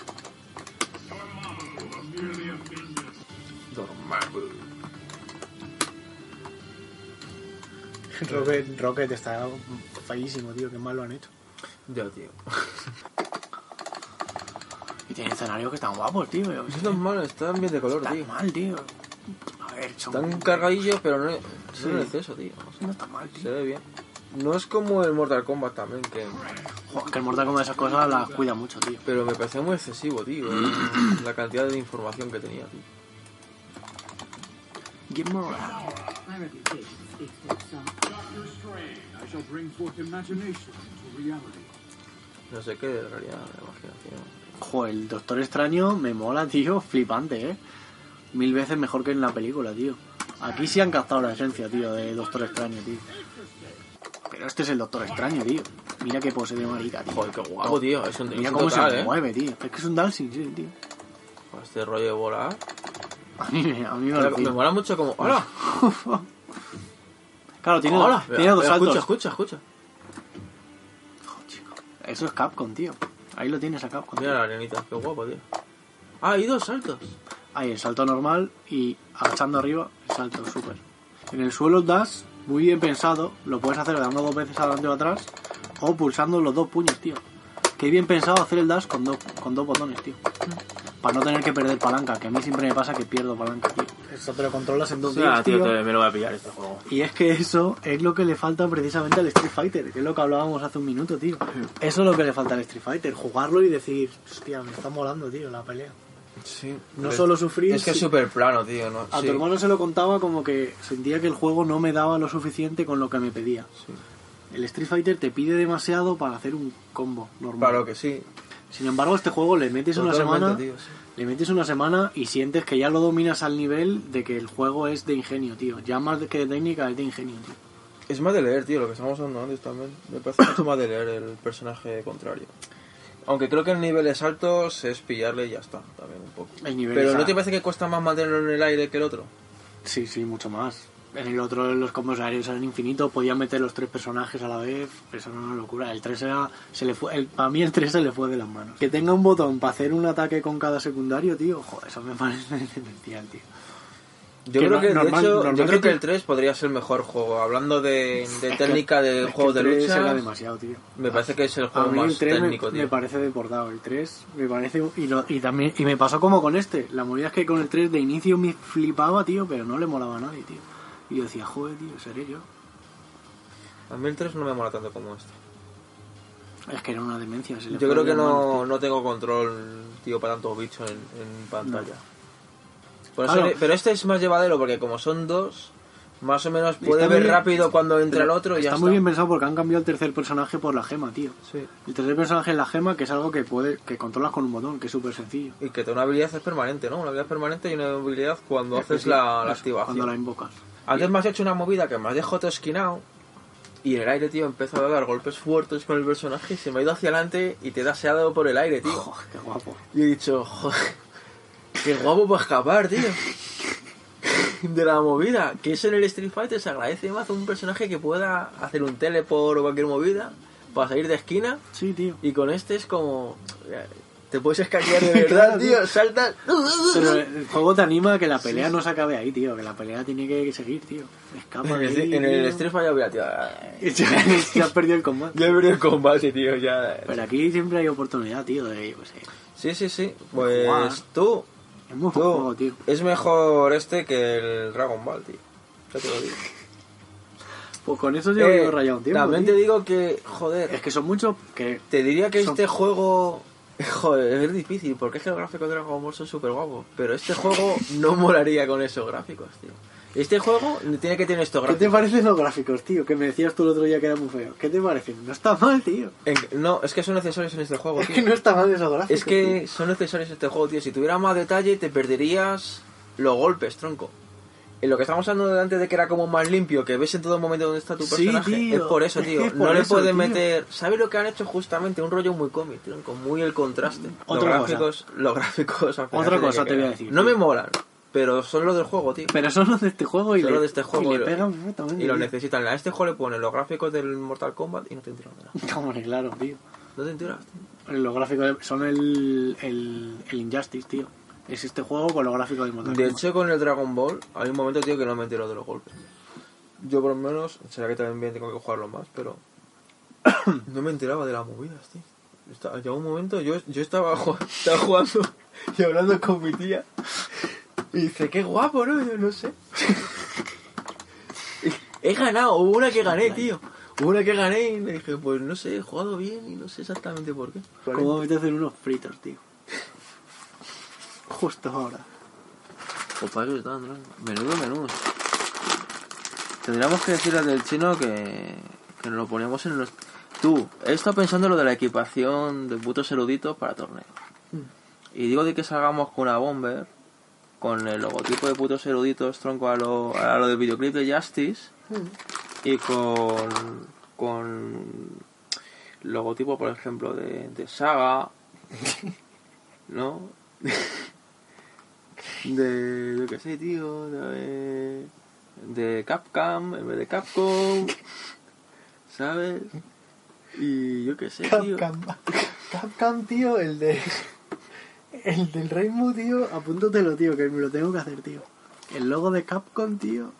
Dormammu. Rocket, Rocket está feísimo, tío. Qué mal lo han hecho. Ya, tío. Y tiene escenarios que están guapos, tío. Están mal, están bien de color, Está tío. mal, tío. A ver, son... Están cargadillos, pero no, Sí. no en exceso, tío. No está mal, Se tío. ve bien. No es como el Mortal Kombat también, que... Joder, que el Mortal Kombat esas cosas las cuida mucho, tío. Pero me parecía muy excesivo, tío. eh, La cantidad de información que tenía, tío. Get more. No sé qué, de realidad, de imaginación. Joder, el Doctor Extraño me mola, tío. Flipante, ¿eh? Mil veces mejor que en la película, tío. Aquí sí han captado la esencia, tío, de Doctor Extraño, tío. Pero este es el Doctor Extraño, tío. Mira qué pose de marica, tío. Joder, qué guapo, tío. Es un, Mira es un cómo total, se ¿eh? mueve, tío. Es que es un Dalsing, sí, tío. Con Este rollo de volar. A mí, me- a mí me Me, mola mucho como... ¡Hola! <laughs> Claro, tiene, ¡Hola! tiene dos Escucha, saltos. escucha, escucha. Joder, chico. Eso es Capcom, tío. Ahí lo tienes a Capcom. Mira tío. la arenita, qué guapo, tío. Ah, y dos saltos. Ahí el salto normal y agachando arriba el salto super. En el suelo das muy bien pensado, lo puedes hacer dando dos veces adelante o atrás o pulsando los dos puños, tío. Qué bien pensado hacer el dash con dos, con dos botones, tío. Para no tener que perder palanca, que a mí siempre me pasa que pierdo palanca, tío. Eso te lo controlas en dos días, tío. me lo voy a pillar este juego. Y es que eso es lo que le falta precisamente al Street Fighter, que es lo que hablábamos hace un minuto, tío. Eso es lo que le falta al Street Fighter, jugarlo y decir, hostia, me está molando, tío, la pelea. Sí. No solo sufrir, Es que es súper plano, tío, ¿no? A Sí, tu hermano se lo contaba como que sentía que el juego no me daba lo suficiente con lo que me pedía. sí. El Street Fighter te pide demasiado para hacer un combo normal. Claro que sí. Sin embargo, este juego le metes una semana, tío, sí. le metes una semana y sientes que ya lo dominas al nivel de que el juego es de ingenio, tío. Ya más que de técnica es de ingenio, tío. Es más de leer, tío, lo que estamos hablando antes también. Me parece mucho más de leer el personaje contrario. Aunque creo que en niveles altos es pillarle y ya está, también un poco. Pero ¿no te parece que cuesta más mantenerlo en el aire que el otro? Sí, sí, mucho más. En el otro los combos aéreos eran infinitos, podían meter los tres personajes a la vez, eso era una locura. El 3 era, se le fue, el, para mí el 3 se le fue de las manos. Que tenga un botón para hacer un ataque con cada secundario, tío, joder, eso me parece <laughs> demencial, tío. Yo Que creo que, de hecho, yo creo que el 3 podría ser el mejor juego. Hablando de, técnica de juegos de el 3 lucha, era demasiado, tío. me parece que es el A juego mí más el 3 me, técnico, tío. me parece deportado, el 3 me parece y, lo- y también y me pasó como con este, la movida es que con el 3 de inicio me flipaba, tío, pero no le molaba a nadie, tío. Y yo decía, joder, tío, seré yo. A mí el 3 no me mola tanto como este. Es que era una demencia. se le Yo creo que no, no tengo control, tío, para tantos bichos en, en pantalla. Por eso Claro. le- pero este es más llevadero porque como son dos, más o menos puede ver bien. rápido cuando entra el otro y ya está está. muy bien pensado porque han cambiado el tercer personaje por la gema, tío. Sí. El tercer personaje es la gema, que es algo que puede que controlas con un botón, que es súper sencillo. Y que una habilidad es permanente, ¿no? Una habilidad permanente y una habilidad cuando haces Sí, la, la eso, activación. Cuando la invocas. Antes me has hecho una movida que me has dejado todo esquinado y en el aire, tío, empezó a dar golpes fuertes con el personaje y se me ha ido hacia adelante y te he daseado por el aire, tío. Joder, qué guapo. Y he dicho, joder, qué guapo para escapar, tío. De la movida. Que eso en el Street Fighter se agradece más a un personaje que pueda hacer un teleport o cualquier movida para salir de esquina. Sí, tío. Y con este es como... Te puedes escaquear de <laughs> verdad, tío. Saltas... Pero el juego te anima a que la pelea no se acabe ahí, tío. Que la pelea tiene que seguir, tío. Escapa En de ahí, en el. Street Fighter, mira, tío... <laughs> Ya, ya has perdido el combate. Ya he perdido el combate, tío, ya... Pero aquí siempre hay oportunidad, tío, de, yo qué sé. Sí, sí, sí. Pues tú, Es muy tú, buen juego, tío. es mejor este que el Dragon Ball, tío. Ya te lo digo. Pues con eso llevo Eh, yo rayado un tiempo. También tío. te digo que, joder, Es que son muchos que... te diría que son- este juego... <laughs> Joder, es difícil, porque es que los gráficos de Dragon Ball son súper guapos. Pero este juego no <laughs> molaría con esos gráficos, tío. Este juego tiene que tener estos ¿Qué gráficos. te parecen los gráficos, tío? Que me decías tú el otro día que era muy feo. ¿Qué te parecen? No está mal, tío. En- no, es que son necesarios en este juego, Es tío. que no está mal esos gráficos. Es que son necesarios en este juego, tío. Si tuviera más detalle, te perderías los golpes, tronco. En lo que estamos hablando de antes de que era como más limpio, que ves en todo momento dónde está tu Sí, personaje, tío. es por eso, Es tío. es no por le eso, puedes tío. meter. ¿Sabes lo que han hecho justamente? Un rollo muy cómic, tronco. Muy el contraste. Otra los gráficos, los gráficos. Otra cosa que te voy a decir, No tío. me molan, pero son los del juego, tío. Pero son los de este juego y Son le, los de este juego y le lo- pegan perfectamente. Y lo tío. necesitan. A este juego le ponen los gráficos del Mortal Kombat y no te enteras de nada. <laughs> Hombre, claro, tío. No te enteras, tío. Los gráficos de- son el, el, el Injustice, tío. Es este juego con los gráficos del Mortal De Kombat. hecho, con el Dragon Ball, hay un momento, tío, que no me entero de los golpes. Yo, por lo menos, será que también tengo que jugarlo más, pero. <coughs> no me enteraba de las movidas, tío. Llegó un momento, yo, yo <laughs> estaba jugando y hablando con mi tía. Y dice, qué guapo, ¿no? Yo no sé. <laughs> he ganado, hubo una que gané, tío. Hubo una que gané y le dije, pues no sé, he jugado bien y no sé exactamente por qué. ¿Cómo me hacen unos fritos, tío? Justo ahora. Pues para eso están, ¿no? Menudo menú. Tendríamos que decirle al del chino que, que nos lo poníamos en los... Tú, he estado pensando en lo de la equipación de putos eruditos para torneos. Y digo de que salgamos con una bomber, con el logotipo de putos eruditos tronco a lo, a lo del videoclip de Justice, y con... con logotipo, por ejemplo, de, de Saga, <laughs> ¿no? <laughs> de yo qué sé tío de, de Capcom en vez de Capcom sabes y yo qué sé tío Capcom. Capcom, tío, el de. El del Rainbow, tío, apúntatelo, tío, que me lo tengo que hacer, tío. El logo de Capcom, tío.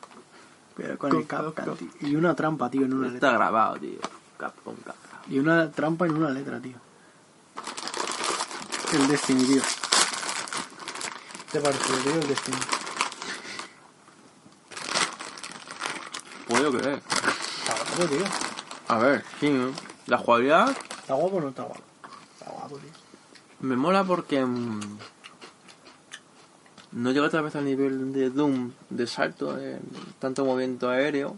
Pero con, Con el Capcom, Capcom. tío. Y una trampa, tío, en una está letra. grabado tío Capcom Capcom Y una trampa en una letra, tío. El Destiny, tío. ¿Te parece, tío, el Destiny? qué sé Está guapo, tío. a ver sí ¿no? la jugabilidad ¿Está guapo o no está guapo? Está guapo, tío. Me mola porque mm, no llega otra vez al nivel de Doom de salto de tanto movimiento aéreo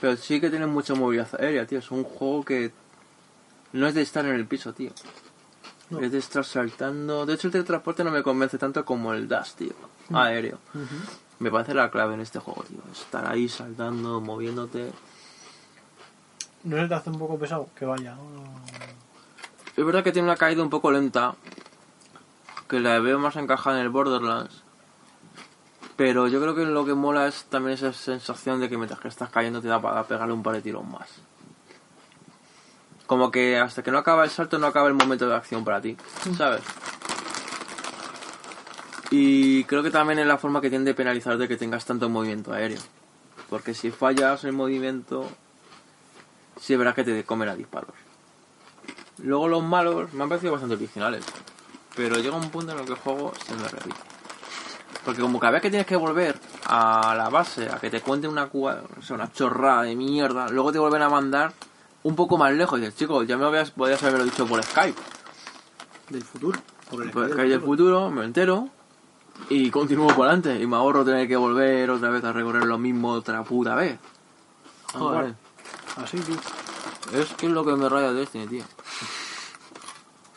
pero sí que tiene mucha movilidad aérea tío es un juego que no es de estar en el piso tío No. es de estar saltando de hecho el teletransporte no me convence tanto como el dash tío aéreo me parece la clave en este juego tío estar ahí saltando moviéndote ¿No se te hace un poco pesado? Que vaya. Es verdad que tiene una caída un poco lenta. Que la veo más encajada en el Borderlands. Pero yo creo que lo que mola es también esa sensación de que mientras que estás cayendo te da para pegarle un par de tiros más. Como que hasta que no acaba el salto no acaba el momento de acción para ti, ¿sabes? Y creo que también es la forma que tiende a penalizarte que tengas tanto movimiento aéreo. Porque si fallas el movimiento, sí verás que te comen a disparos. Luego los malos me han parecido bastante originales. Pero llega un punto en el que el juego se me repite. Porque como cada vez que tienes que volver a la base, a que te cuenten una, cua- o sea, una chorrada de mierda, luego te vuelven a mandar un poco más lejos. Y dices, chico, ya me habías, podías haberlo dicho por Skype. Del futuro. Por el Por Skype Skype del futuro, me entero y continúo por adelante. Y me ahorro tener que volver otra vez a recorrer lo mismo otra puta vez. Joder. Así, tío. Es que es lo que me raya de Destiny, tío.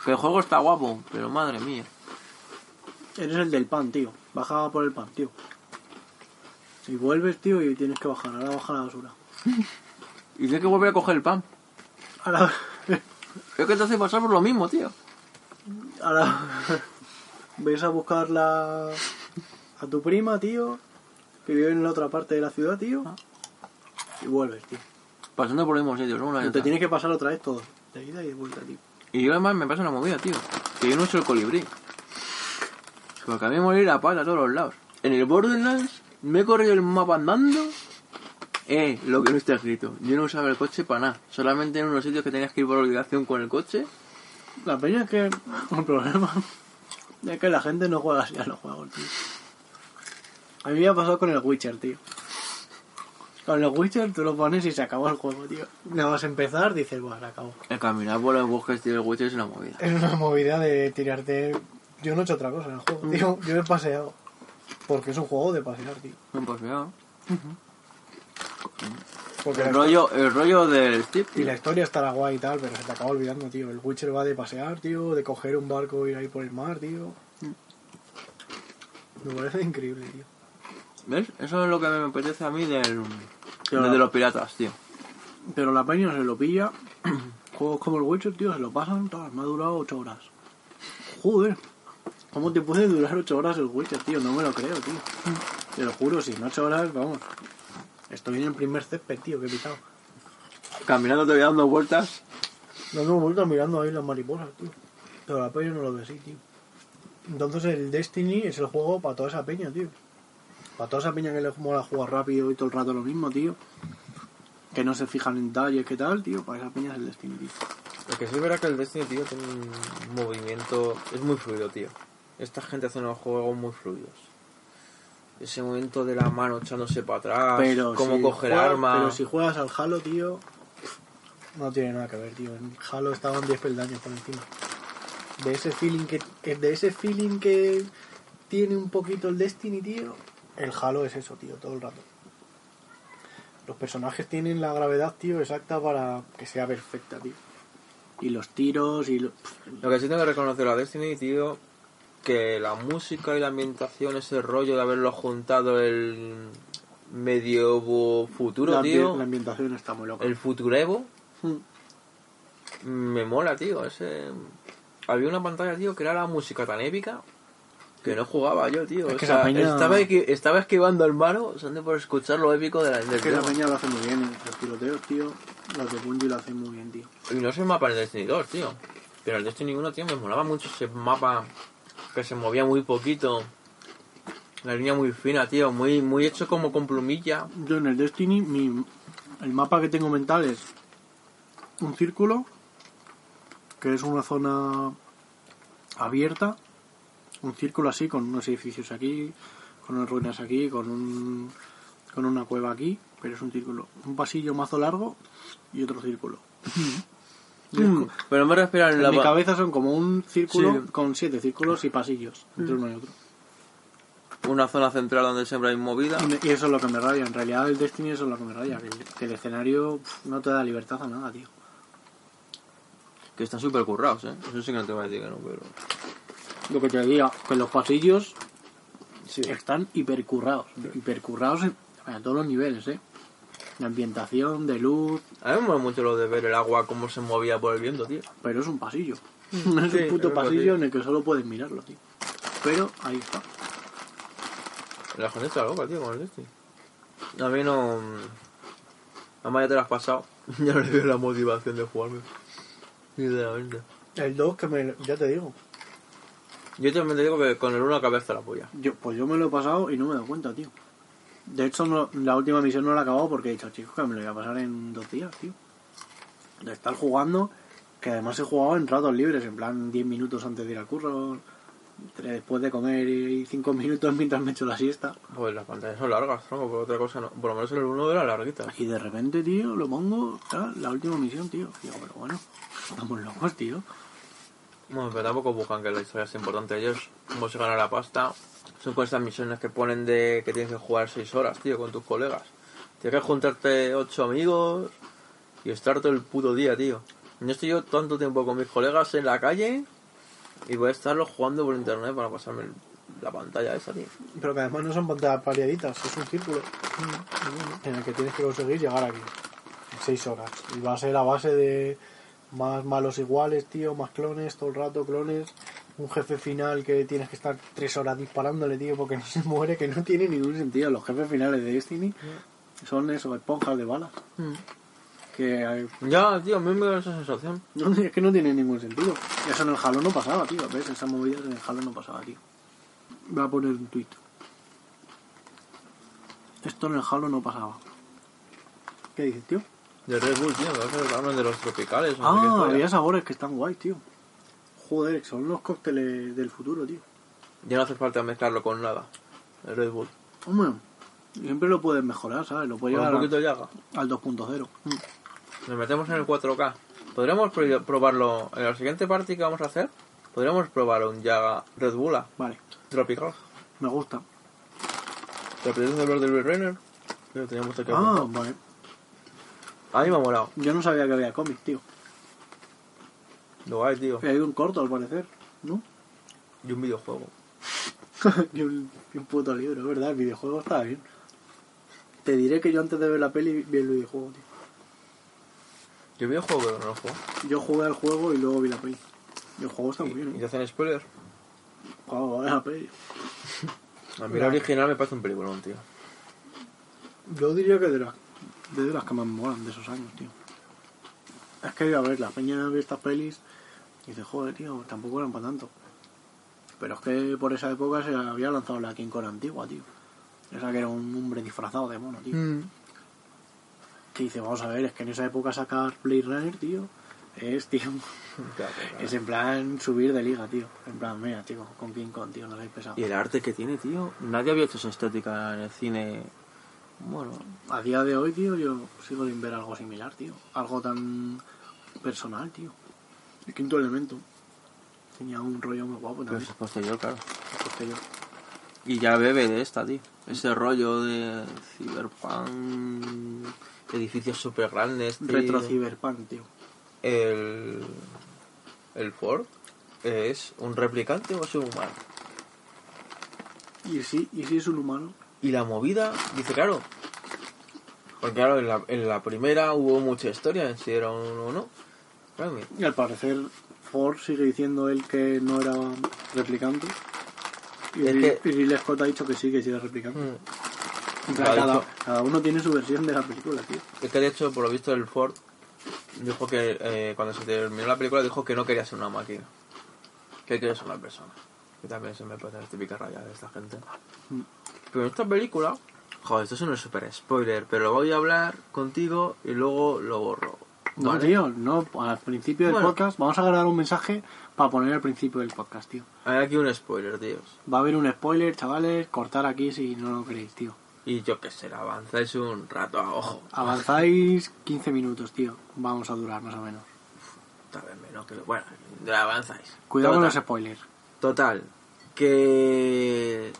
Que el juego está guapo, pero madre mía. Eres el del pan, tío. Baja por el pan, tío. Si vuelves, tío, y tienes que bajar. Ahora baja la basura. <laughs> Y tienes que volver a coger el pan. Ahora... <laughs> Es que te hace pasar por lo mismo, tío. Ahora... <laughs> Ves a buscar la... A tu prima, tío. Que vive en la otra parte de la ciudad, tío. Y vuelves, tío. Pasando por el mismo sitio. Una te tienes que pasar otra vez todo. De ida y de vuelta, tío. Y yo además me pasa una movida, tío. Que yo no uso el colibrí. Porque a mí me morir la pata a todos los lados. En el Borderlands me he corrido el mapa andando. Eh, lo que no está escrito. Yo no usaba el coche para nada. Solamente en unos sitios que tenías que ir por obligación con el coche. La peña es que el problema <laughs> es que la gente no juega así a los juegos, tío. A mí me ha pasado con el Witcher, tío. Con el Witcher tú lo pones y se acabó el juego, tío. Nada más empezar, dices, bueno, se acabó. El caminar por los bosques, tío, el Witcher es una movida. Es una movida de tirarte... Yo no he hecho otra cosa en el juego, tío. Yo he paseado. Porque es un juego de pasear, tío. Me he paseado. Porque El rollo, el rollo del Steve, y tío. la historia estará guay y tal, pero se te acaba olvidando, tío. El Witcher va de pasear, tío, de coger un barco e ir ahí por el mar, tío. Me parece increíble, tío. ¿Ves? Eso es lo que me apetece a mí del, de los piratas, tío. Pero la peña se lo pilla. <clears throat> Juegos como el Witcher, tío, se lo pasan. tal, me ha durado 8 horas. Joder. ¿Cómo te puede durar 8 horas el Witcher, tío? No me lo creo, tío. Te lo juro, si en 8 horas, vamos. Estoy en el primer césped, tío, que he pitado. Caminando te voy dando vueltas. Dando vueltas mirando ahí las mariposas, tío. Pero la peña no lo ve así, tío. Entonces el Destiny es el juego para toda esa peña, tío. Para toda esa peña que le mola jugar rápido y todo el rato lo mismo, tío. Que no se fijan en detalles, ¿qué tal, tío? Para esa peña es el Destiny, tío. Lo que sí es verdad que el Destiny, tío, tiene un movimiento... Es muy fluido, tío. Esta gente hace unos juegos muy fluidos. Ese momento de la mano echándose para atrás, Pero cómo si coger juegas- arma... Pero si juegas al Halo, tío, no tiene nada que ver, tío. En Halo estaban 10 peldaños por encima. De ese feeling que, que- de ese feeling que tiene un poquito el Destiny, tío, el Halo es eso, tío, todo el rato. Los personajes tienen la gravedad, tío, exacta para que sea perfecta, tío. Y los tiros y lo- Lo que sí tengo que reconocer a Destiny, tío, que la música y la ambientación, ese rollo de haberlo juntado el medievo futuro, la, tío, la ambientación está muy loca. el futurevo, Mm. me mola, tío. Ese... Había una pantalla, tío, que era la música tan épica que no jugaba yo, tío. Es O que sea, esa peña- estaba, esqui- estaba esquivando al malo solamente por escuchar lo épico de la del Es que la peña lo hace muy bien, los tiroteos, tío. Los de Bungie lo hacen muy bien, tío. Y no es el mapa en el Destiny 2, tío. Pero el Destiny 1, tío, me molaba mucho ese mapa que se movía muy poquito. La línea muy fina, tío. Muy, muy hecho como con plumilla. Yo en el Destiny, mi, el mapa que tengo mental es un círculo, que es una zona abierta, un círculo así, con unos edificios aquí, con unas ruinas aquí, con un con una cueva aquí, pero es un círculo. Un pasillo mazo largo y otro círculo. Co- <laughs> Pero me refiero en en la... mi cabeza son como un círculo Sí. con siete círculos y pasillos entre uno y otro. Una zona central donde siempre hay movida. Y, eso es lo que me raya. En realidad el Destiny eso es lo que me raya. Que, que el escenario no te da libertad a nada, tío. Que están súper currados, ¿eh? Eso sí que no te voy a decir que no, pero... Lo que te diga, que los pasillos Sí. están hipercurrados. Hipercurrados en, a todos los niveles, ¿eh? De ambientación, de luz, A mí me mola mucho lo de ver el agua cómo se movía por el viento, tío. pero es un pasillo. <laughs> es Sí, un puto es un pasillo pasillo. en el que solo puedes mirarlo, tío. Pero ahí está. La gente está loca, tío, con el Destiny. A mí no... Además ya te lo has pasado. <laughs> ya no le veo la motivación de jugarme. Sinceramente. El 2 que me... Ya te digo. Yo también te digo que con el 1 cabeza la polla. Yo, pues yo me lo he pasado y no me he dado cuenta, tío. De hecho, no- la última misión no la he acabado porque he dicho, chicos, que me lo voy a pasar en dos días, tío. De estar jugando, que además he jugado en ratos libres, en plan 10 minutos antes de ir al curro, después de comer y 5 <laughs> minutos mientras me echo la siesta. Pues las pantallas son largas, tronco, por otra cosa no. Por lo menos en el 1 era larguita. Y de repente, tío, lo pongo, tal, la última misión, tío. Digo, pero bueno, estamos locos, tío. Bueno, pero tampoco buscan que la historia sea importante. Ellos, como se gana la pasta, son con estas misiones que ponen de que tienes que jugar 6 horas, tío, con tus colegas. Tienes que juntarte 8 amigos y estar todo el puto día, tío. Yo estoy yo tanto tiempo con mis colegas en la calle y voy a estarlo jugando por internet para pasarme el- la pantalla esa, tío. Pero que además no son pantallas pareaditas, es un círculo en el que tienes que conseguir llegar aquí. En 6 horas. Y va a ser a base de más malos iguales, tío, más clones, todo el rato clones. Un jefe final que tienes que estar 3 horas disparándole, tío, porque <laughs> no se muere, que no tiene ningún sentido. Los jefes finales de Destiny son eso, esponjas de balas. Que hay- Ya, tío, a mí me da esa sensación. no, es que no tiene ningún sentido. Eso en el Halo no pasaba, tío. ¿Ves? Esa movida en el Halo no pasaba, tío. Voy a poner un tweet. Esto en el Halo no pasaba. ¿Qué dices, tío? De Red Bull, tío, me parece que hablan de los tropicales. no sé qué Ah, historia. había sabores que están guays, tío. Joder, son los cócteles del futuro, tío. Ya no hace falta mezclarlo con nada. El Red Bull. Hombre, siempre lo puedes mejorar, ¿sabes? Lo puedes Con un llevar poquito de llaga. a- al 2.0. Mm. Nos metemos en el 4K. ¿Podríamos pro- probarlo en la siguiente party que vamos a hacer? ¿Podríamos probar un Yaga Red Bull Vale, Tropical? me gusta. ¿Te apetece hablar del Blade Runner? Que lo teníamos aquí Ah, vale. A mí me ha molado. Yo no sabía que había cómics, tío. Lo hay, tío. Que hay un corto, al parecer, ¿no? Y un videojuego. <laughs> y, un, y un puto libro, verdad, el videojuego está bien. Te diré que yo antes de ver la peli vi el videojuego, tío. Yo videojuego, pero no lo juego. Yo jugué al juego y luego vi la peli. Y el juego está muy ¿Y bien, te ¿eh? hacen spoiler? Ves la peli. <laughs> A mí la original me parece un peliculón, tío. Yo diría que de las, de las que más me molan de esos años, tío. Es que iba a ver la peña ve estas pelis y dice, joder, tío, tampoco eran para tanto. Pero es que por esa época se había lanzado la King Kong antigua, tío. Esa que era un hombre disfrazado de mono, tío. Que dice, vamos a ver, es que en esa época sacar Blade Runner, tío, es, tío, <laughs> Claro, claro. es en plan subir de liga, tío. En plan, mira, tío, con King Kong, tío, no lo habéis pesado. Y el arte que tiene, tío. Nadie había hecho esa estética en el cine. Bueno, A día de hoy, tío, yo sigo sin ver algo similar, tío. Algo tan personal, tío. El quinto elemento. Tenía un rollo muy guapo pero también. es posterior, claro. posterior. Y ya bebe de esta, tío. Ese rollo de cyberpunk, edificios super grandes, tío. Retro Cyberpunk, tío. El, el Ford es un replicante o es un humano. Y sí, y sí es un humano. Y la movida, dice, claro. Porque claro, en la, en la primera hubo mucha historia en si era uno o no. Claro, Y al parecer, Ford sigue diciendo él que no era replicante. Y, Es que- y Ridley Scott ha dicho que sí, que sí era replicante. mm, cada, dicho. cada uno tiene su versión de la película, tío. Es que de hecho, por lo visto, el Ford dijo que eh, cuando se terminó la película dijo que no quería ser una máquina. Que quería ser una persona. Que también se me puede hacer típica raya de esta gente. Mm. Pero esta película, joder, esto es un super spoiler, pero lo voy a hablar contigo y luego lo borro. No, ¿vale? tío, no. Al principio del Bueno. podcast, vamos a grabar un mensaje para poner al principio del podcast, tío. Hay aquí un spoiler, tíos. Va a haber un spoiler, chavales. Cortar aquí si no lo queréis, tío. Y yo qué sé, avanzáis un rato a ojo. Avanzáis 15 minutos, tío. Vamos a durar más o menos. Tal vez menos que... Bueno, avanzáis. Cuidado con los spoilers. Total, que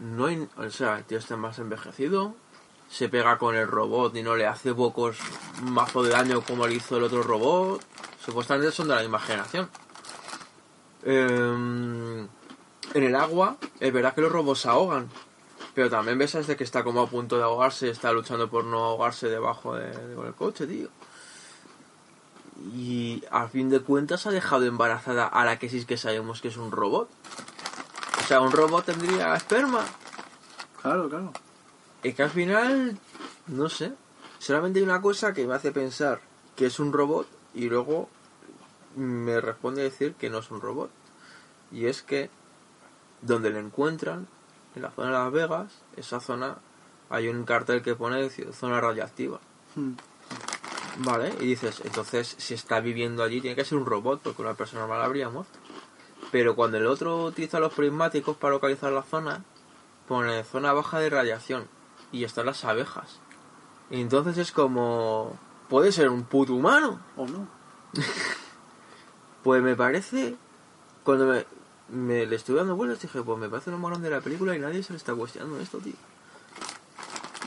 no hay, o sea, el tío está más envejecido, se pega con el robot y no le hace pocos mazo de daño como le hizo el otro robot. Supuestamente son de la misma generación. Em, en el agua, es verdad que los robots se ahogan, pero también ves desde que está como a punto de ahogarse, está luchando por no ahogarse debajo de, coche, tío. Y a fin de cuentas ha dejado embarazada a la que sí que sabemos que es un robot. Sea, un robot tendría esperma. Claro, claro. Es que al final, no sé. Solamente hay una cosa que me hace pensar que es un robot y luego me responde decir que no es un robot. Y es que donde le encuentran, en la zona de Las Vegas, esa zona, hay un cartel que pone zona radiactiva. Mm. Vale, y dices, entonces si está viviendo allí tiene que ser un robot, porque una persona normal habría muerto. Pero cuando el otro utiliza los prismáticos para localizar la zona, pone zona baja de radiación y están las abejas. Y entonces es como... Puede ser un puto humano. ¿O no? <laughs> Pues me parece... Cuando me, me le estuve dando vueltas dije, pues me parece lo más grande de la película y nadie se le está cuestionando esto, tío.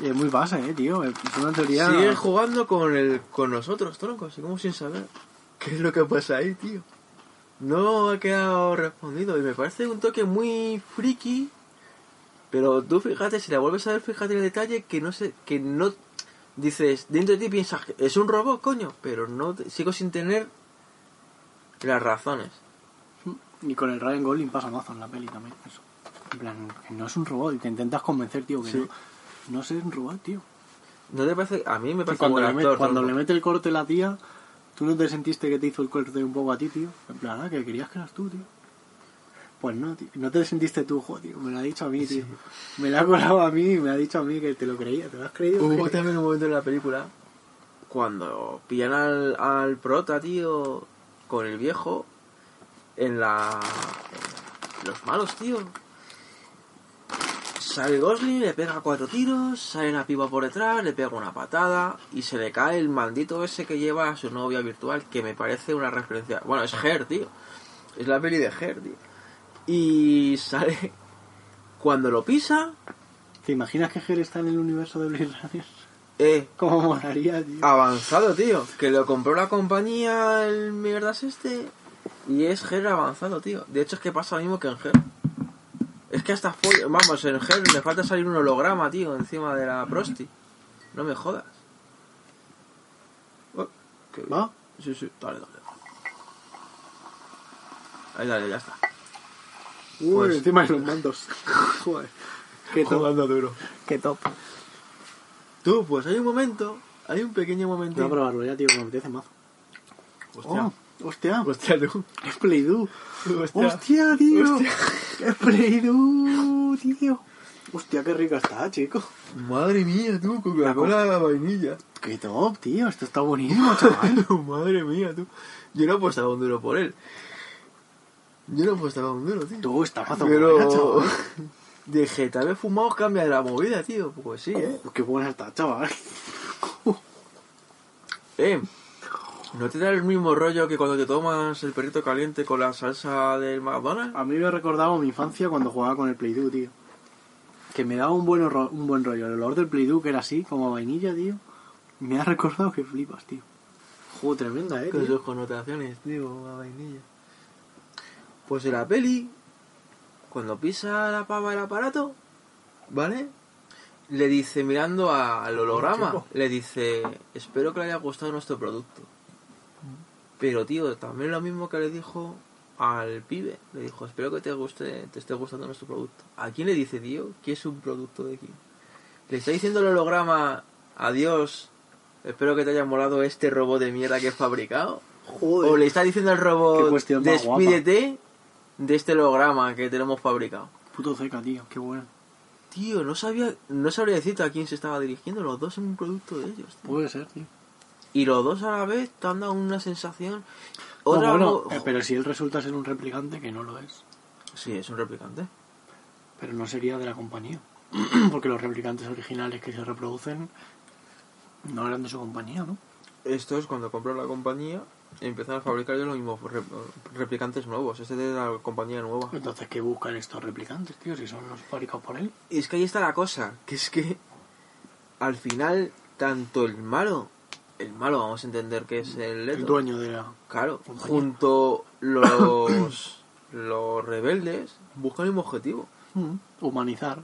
Y es muy base, eh, tío. Es una teoría. Sigue jugando con el con nosotros, tronco, así como sin saber qué es lo que pasa ahí, tío. No ha quedado respondido y me parece un toque muy friki. Pero tú fíjate, si la vuelves a ver, fíjate en el detalle que no sé, que no dices, dentro de ti piensas, es un robot, coño, pero no sigo sin tener las razones. Y con el Ryan Gosling pasa mazo en la peli también. Eso. En plan, que no es un robot y te intentas convencer, tío, que Sí. no. No es un robot, tío. ¿No te parece? A mí me Que parece cuando buen le, met- actor, cuando le mete el corte la tía, ¿tú no te sentiste que te hizo el corte un poco a ti, tío? En plan, ah, que querías que eras tú, tío. Pues no, tío. No te sentiste tú, jo, tío. Me lo ha dicho a mí, tío. Me lo ha colado a mí y me ha dicho a mí que te lo creía. ¿Te lo has creído? Hubo también un momento en la película cuando pillan al, al prota, tío, con el viejo en la. los malos, tío. Sale Gosling, le pega cuatro tiros, sale la piba por detrás, le pega una patada y se le cae el maldito ese que lleva a su novia virtual, que me parece una referencia. Bueno, es Her, tío. Es la peli de Her, tío. Y sale. Cuando lo pisa, ¿Te imaginas que Ger está en el universo de Blade Runner? eh, ¿Cómo molaría, tío? avanzado, tío. Que lo compró la compañía, el mierdas este. Y es GER avanzado, tío. De hecho, es que pasa lo mismo que en GER. Es que hasta fue. Vamos, en GER le falta salir un holograma, tío, encima de la Prosti. No me jodas. Oh, qué bien. ¿Va? Sí, sí, dale, dale. Ahí, dale, ya está. Uy, Pues- encima de los mandos. <laughs> Joder. Qué top. Jugando duro. Qué top. Tú, pues hay un momento, hay un pequeño momento. Voy a probarlo ya, tío, que me apetece mazo. Hostia. Oh, hostia. Hostia, tú. Es Play-Doh. Hostia. Hostia, tío. Hostia. <laughs> Es Play-Doh, tío. Hostia, qué rica está, chico. Madre mía, tú, Coca-Cola la vainilla. Qué top, tío. Esto está buenísimo, chaval. <laughs> Madre mía, tú. Yo no apostaba un duro por él. Yo no apostaba un duro, tío. Tú, está mazo buena, Pero... chaval. Dije, tal vez fumados cambia de la movida, tío. Pues sí, ¿eh? Oh, qué buena está, chaval. <laughs> Eh, ¿no te da el mismo rollo que cuando te tomas el perrito caliente con la salsa del McDonald's? A mí me ha recordado mi infancia cuando jugaba con el Play-Doh, tío. Que me daba un buen, un buen rollo. El olor del Play-Doh, que era así, como vainilla, tío. Me ha recordado que flipas, tío. Juego tremenda, eh, Con sus connotaciones, tío, a vainilla. Pues en la peli, cuando pisa la pava el aparato, ¿vale? Le dice, mirando al holograma, le dice, espero que le haya gustado nuestro producto. Pero, tío, también lo mismo que le dijo al pibe. Le dijo, espero que te guste, te esté gustando nuestro producto. ¿A quién le dice, tío? ¿Qué es un producto de quién? Le está diciendo el holograma, adiós, espero que te haya molado este robot de mierda que he fabricado. Joder. O le está diciendo al robot, despídete de este holograma que tenemos fabricado. Puto ceca, tío. Qué bueno. Tío, no sabía, no sabría decirte a quién se estaba dirigiendo, los dos son un producto de ellos. tío. Puede ser, tío. Y los dos a la vez te han dado una sensación. No, Otra bueno, mo- eh, pero si él resulta ser un replicante, que no lo es. Sí, es un replicante. Pero no sería de la compañía. <clears throat> Porque los replicantes originales que se reproducen no eran de su compañía, ¿no? Esto es cuando compró la compañía y empezaron a fabricar ellos los mismos rep- replicantes nuevos. Este es de la compañía nueva. Entonces, ¿qué buscan estos replicantes, tío? Si son los fabricados por él. Y es que ahí está la cosa, que es que al final, tanto el malo, el malo vamos a entender que es el Leto, El dueño de la... claro, compañía. junto los <coughs> los rebeldes buscan el mismo objetivo. Mm, humanizar.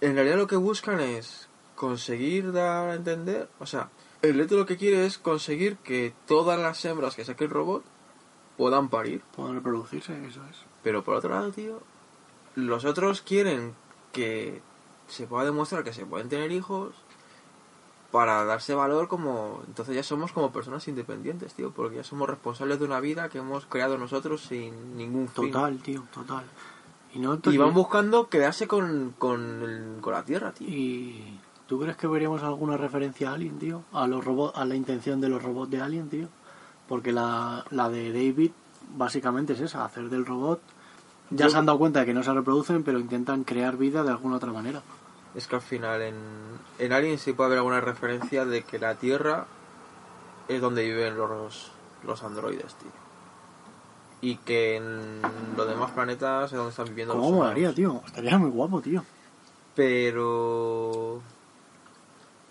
En realidad lo que buscan es conseguir dar a entender, o sea, el Leto lo que quiere es conseguir que todas las hembras que saque el robot puedan parir. Pueden reproducirse, eso es. Pero por otro lado, tío, los otros quieren que se pueda demostrar que se pueden tener hijos para darse valor como entonces ya somos como personas independientes tío porque ya somos responsables de una vida que hemos creado nosotros sin ningún fin Total, tío, total. Y, no, y van buscando quedarse con, con, el- con la tierra tío ¿Y tú crees que veríamos alguna referencia a Alien, tío? A los robots, a la intención de los robots de Alien, tío. Porque la, la de David básicamente es esa, hacer del robot. Ya Yo- se han dado cuenta de que no se reproducen, pero intentan crear vida de alguna otra manera. Es que al final en, en Alien sí puede haber alguna referencia de que la tierra es donde viven los, los androides tío y que en los demás planetas es donde están viviendo ¿Cómo los humanos. molaría, tío? Estaría muy guapo, tío. Pero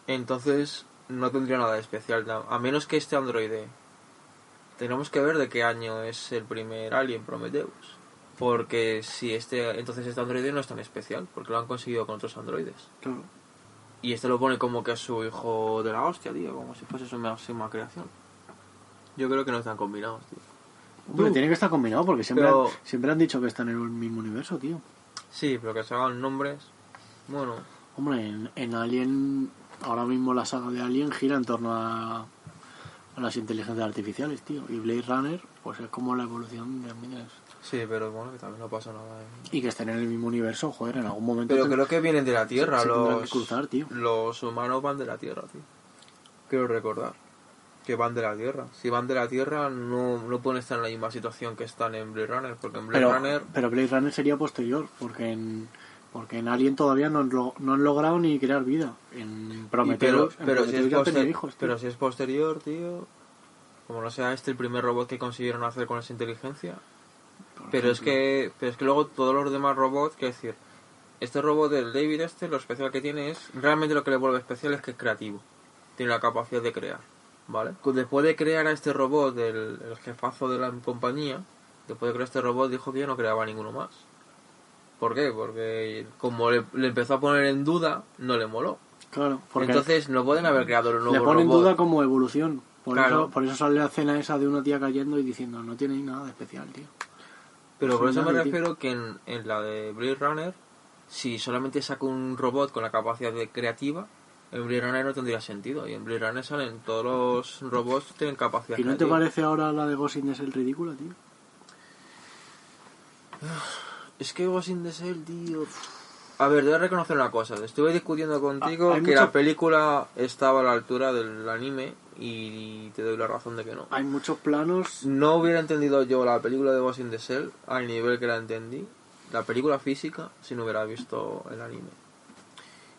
entonces no tendría nada de especial, a menos que este androide. Tenemos que ver de qué año es el primer Alien Prometheus. Porque si este, entonces este androide no es tan especial, porque lo han conseguido con otros androides. Claro. Y este lo pone como que es su hijo de la hostia, tío, como si fuese su máxima creación. Yo creo que no están combinados, tío. Hombre, Uh. tiene que estar combinado porque siempre, Pero- han, siempre han dicho que están en el mismo universo, tío. Sí, pero que se hagan nombres. Bueno, Hombre, en, en Alien, ahora mismo la saga de Alien gira en torno a, a las inteligencias artificiales, tío. Y Blade Runner, pues es como la evolución de Amines. Sí, pero bueno, que también no pasa nada. ¿eh? Y que estén en el mismo universo, joder, en algún momento. Pero creo que vienen de la Tierra, se los, que cruzar, tío. los humanos van de la Tierra, tío. Quiero recordar que van de la Tierra. Si van de la Tierra, no, no pueden estar en la misma situación que están en Blade Runner, porque en Blade Pero, Runner... pero Blade Runner sería posterior, porque en, porque en Alien todavía no han, no han logrado ni crear vida. En Prometheus, pero, si poster- pero si es posterior, tío... Como no sea este el primer robot que consiguieron hacer con esa inteligencia. Pero es que pero es que luego todos los demás robots, quiero decir, este robot del David este, lo especial que tiene es, realmente lo que le vuelve especial es que es creativo. Tiene la capacidad de crear, ¿vale? Después de crear a este robot, del el jefazo de la compañía, después de crear este robot dijo que ya no creaba ninguno más. ¿Por qué? Porque como le, le empezó a poner en duda, no le moló. Claro, porque Entonces no pueden haber creado un nuevo le pone en robot. duda como evolución. Por, Claro. eso, por eso sale la escena esa de una tía cayendo y diciendo, no tiene nada de especial, tío. Pero por eso me refiero que en, en la de Blade Runner, si solamente saco un robot con la capacidad de creativa, en Blade Runner no tendría sentido. Y en Blade Runner salen todos los robots que tienen capacidad ¿Y no te creativa. parece ahora la de Ghost in the Shell ridícula, tío? Es que Ghost in the Shell, tío... A ver, debo reconocer una cosa. Estuve discutiendo contigo Ah, hay que mucho- la película estaba a la altura del anime y te doy la razón de que no. Hay muchos planos... No hubiera entendido yo la película de Ghost in the Shell al nivel que la entendí. La película física si no hubiera visto el anime.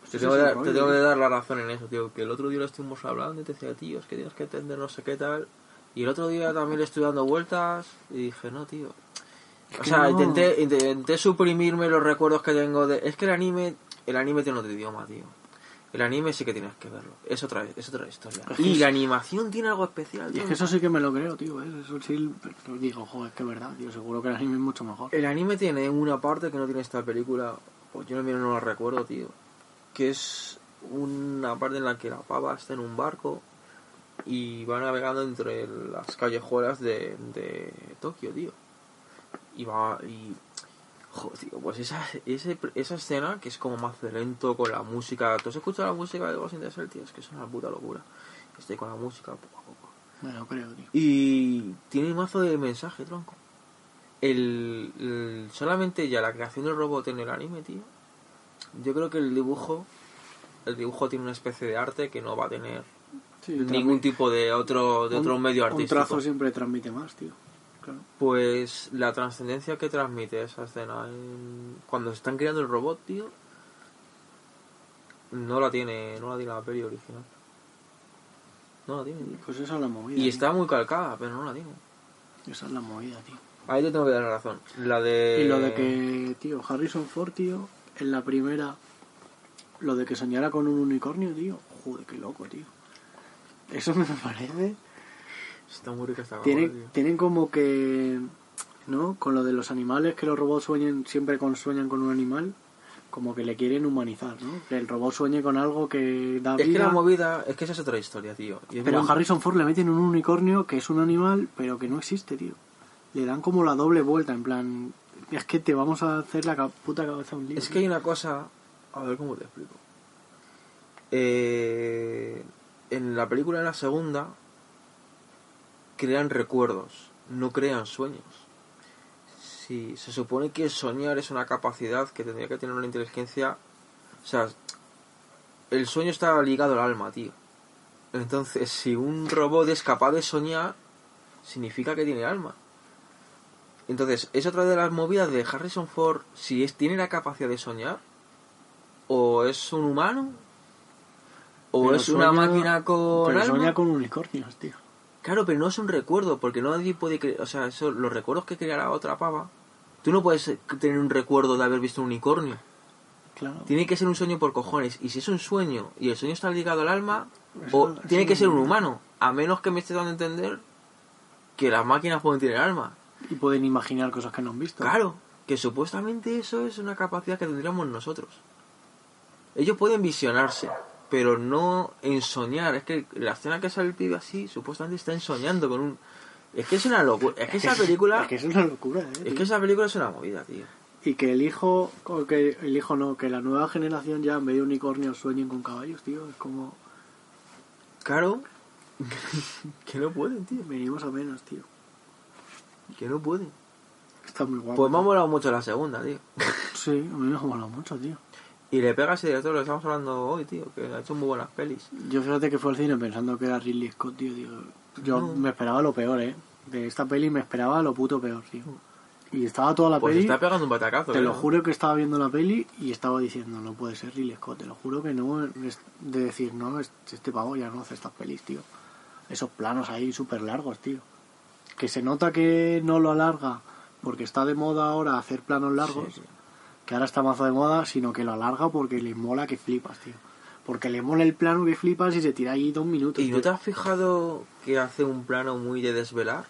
Te Ese tengo, dar- te tengo que dar la razón en eso, tío. Que el otro día lo estuvimos hablando y te decía, tío, es que tienes que entender no sé qué tal. Y el otro día también le estoy dando vueltas y dije, no, tío. O sea, no. intenté, intenté suprimirme los recuerdos que tengo de... Es que el anime, el anime tiene otro idioma, tío. El anime sí que tienes que verlo. Es otra, es otra historia. Es Y es- la animación tiene algo especial, Y tío. es que eso sí que me lo creo, tío. ¿eh? Eso sí, pero digo, joder, es que es verdad, tío. Seguro que el anime es mucho mejor. El anime tiene una parte que no tiene esta película, pues yo no, no la recuerdo, tío. Que es una parte en la que la pava está en un barco y va navegando entre las callejuelas de, de Tokio, tío. Y va y... Joder, pues esa, ese, esa escena que es como más lento con la música... ¿Tú has escuchado la música de the Shell, tío? Es que es una puta locura. Estoy con la música poco a poco. Lo creo, tío. Y tiene un mazo de mensaje, tronco. El, el- solamente ya la creación del robot en el anime, tío. Yo creo que el dibujo, el dibujo tiene una especie de arte que no va a tener Sí, ningún tipo de otro de otro un- medio Un artístico. trazo siempre transmite más, tío. Claro. Pues la trascendencia que transmite esa escena en- cuando están creando el robot, tío, no la tiene, no la tiene la peli original. No la tiene, tío. Pues esa es la movida. Y tío. está muy calcada, pero no la tiene. Esa es la movida, tío. Ahí te tengo que dar la razón. La de. Y lo de que, tío, Harrison Ford, tío, en la primera, lo de que soñara con un unicornio, tío, joder, qué loco, tío. Eso me <laughs> parece. Está muy rica esta Tienen, tío. tienen como que, ¿no? Con lo de los animales, que los robots sueñen, siempre con, sueñan con un animal, como que le quieren humanizar, ¿no? Que el robot sueñe con algo que da Es que vida. la movida, es que esa es otra historia, tío. Y es Pero a muy- Harrison Ford le meten un unicornio que es un animal, pero que no existe, tío. Le dan como la doble vuelta, en plan, Es que te vamos a hacer la puta cabeza un lío. Es que hay una cosa. A ver cómo te explico. Eh, en la película, en la segunda, crean recuerdos, no crean sueños. Si se supone que soñar es una capacidad que tendría que tener una inteligencia. O sea, el sueño está ligado al alma, tío. Entonces, si un robot es capaz de soñar, significa que tiene alma. Entonces, es otra de las movidas de Harrison Ford, si es, tiene la capacidad de soñar, o es un humano, o Pero es una máquina con Pero alma. sueña con unicornios, tío. Claro, pero no es un recuerdo, porque nadie puede creer, o sea, eso, los recuerdos que crea la otra pava, tú no puedes eh, tener un recuerdo de haber visto un unicornio. Claro. Tiene que ser un sueño por cojones, y si es un sueño y el sueño está ligado al alma, Eso- o tiene que ser un humano, a menos que me esté dando a entender que las máquinas pueden tener alma. Y pueden imaginar cosas que no han visto. Claro, que supuestamente eso es una capacidad que tendríamos nosotros. Ellos pueden visionarse, pero no en soñar. Es que la escena que sale el pibe así, supuestamente está ensoñando con un... Es que es una locura. Es que esa película... Es que es una locura, ¿eh? Es que esa película es una movida, tío. Y que el hijo, o que el hijo no, que la nueva generación ya en vez de unicornios sueñen con caballos, tío. Es como, Claro, <laughs> que no pueden, tío. venimos a menos, tío. Que no pueden. Está muy guapo. Pues me ha molado mucho la segunda, tío. Sí, a mí me ha molado mucho, tío. Y le pega a ese director, lo estamos hablando hoy, tío, que ha hecho muy buenas pelis. Yo fíjate que fue al cine pensando que era Ridley Scott, tío. digo, yo No. me esperaba lo peor, ¿eh? De esta peli me esperaba lo puto peor, tío. Y estaba toda la Pues peli... está pegando un batacazo, Te ¿eh? lo juro que estaba viendo la peli y estaba diciendo, no puede ser Ridley Scott, te lo juro que no, es de decir, no, es- este pavo ya no hace estas pelis, tío. Esos planos ahí súper largos, tío. Que se nota que no lo alarga porque está de moda ahora hacer planos largos, Sí, sí. Que ahora está mazo de moda, sino que lo alarga porque le mola que flipas, tío. Porque le mola el plano que flipas y se tira ahí dos minutos. ¿Y no te has fijado que hace un plano muy de desvelar?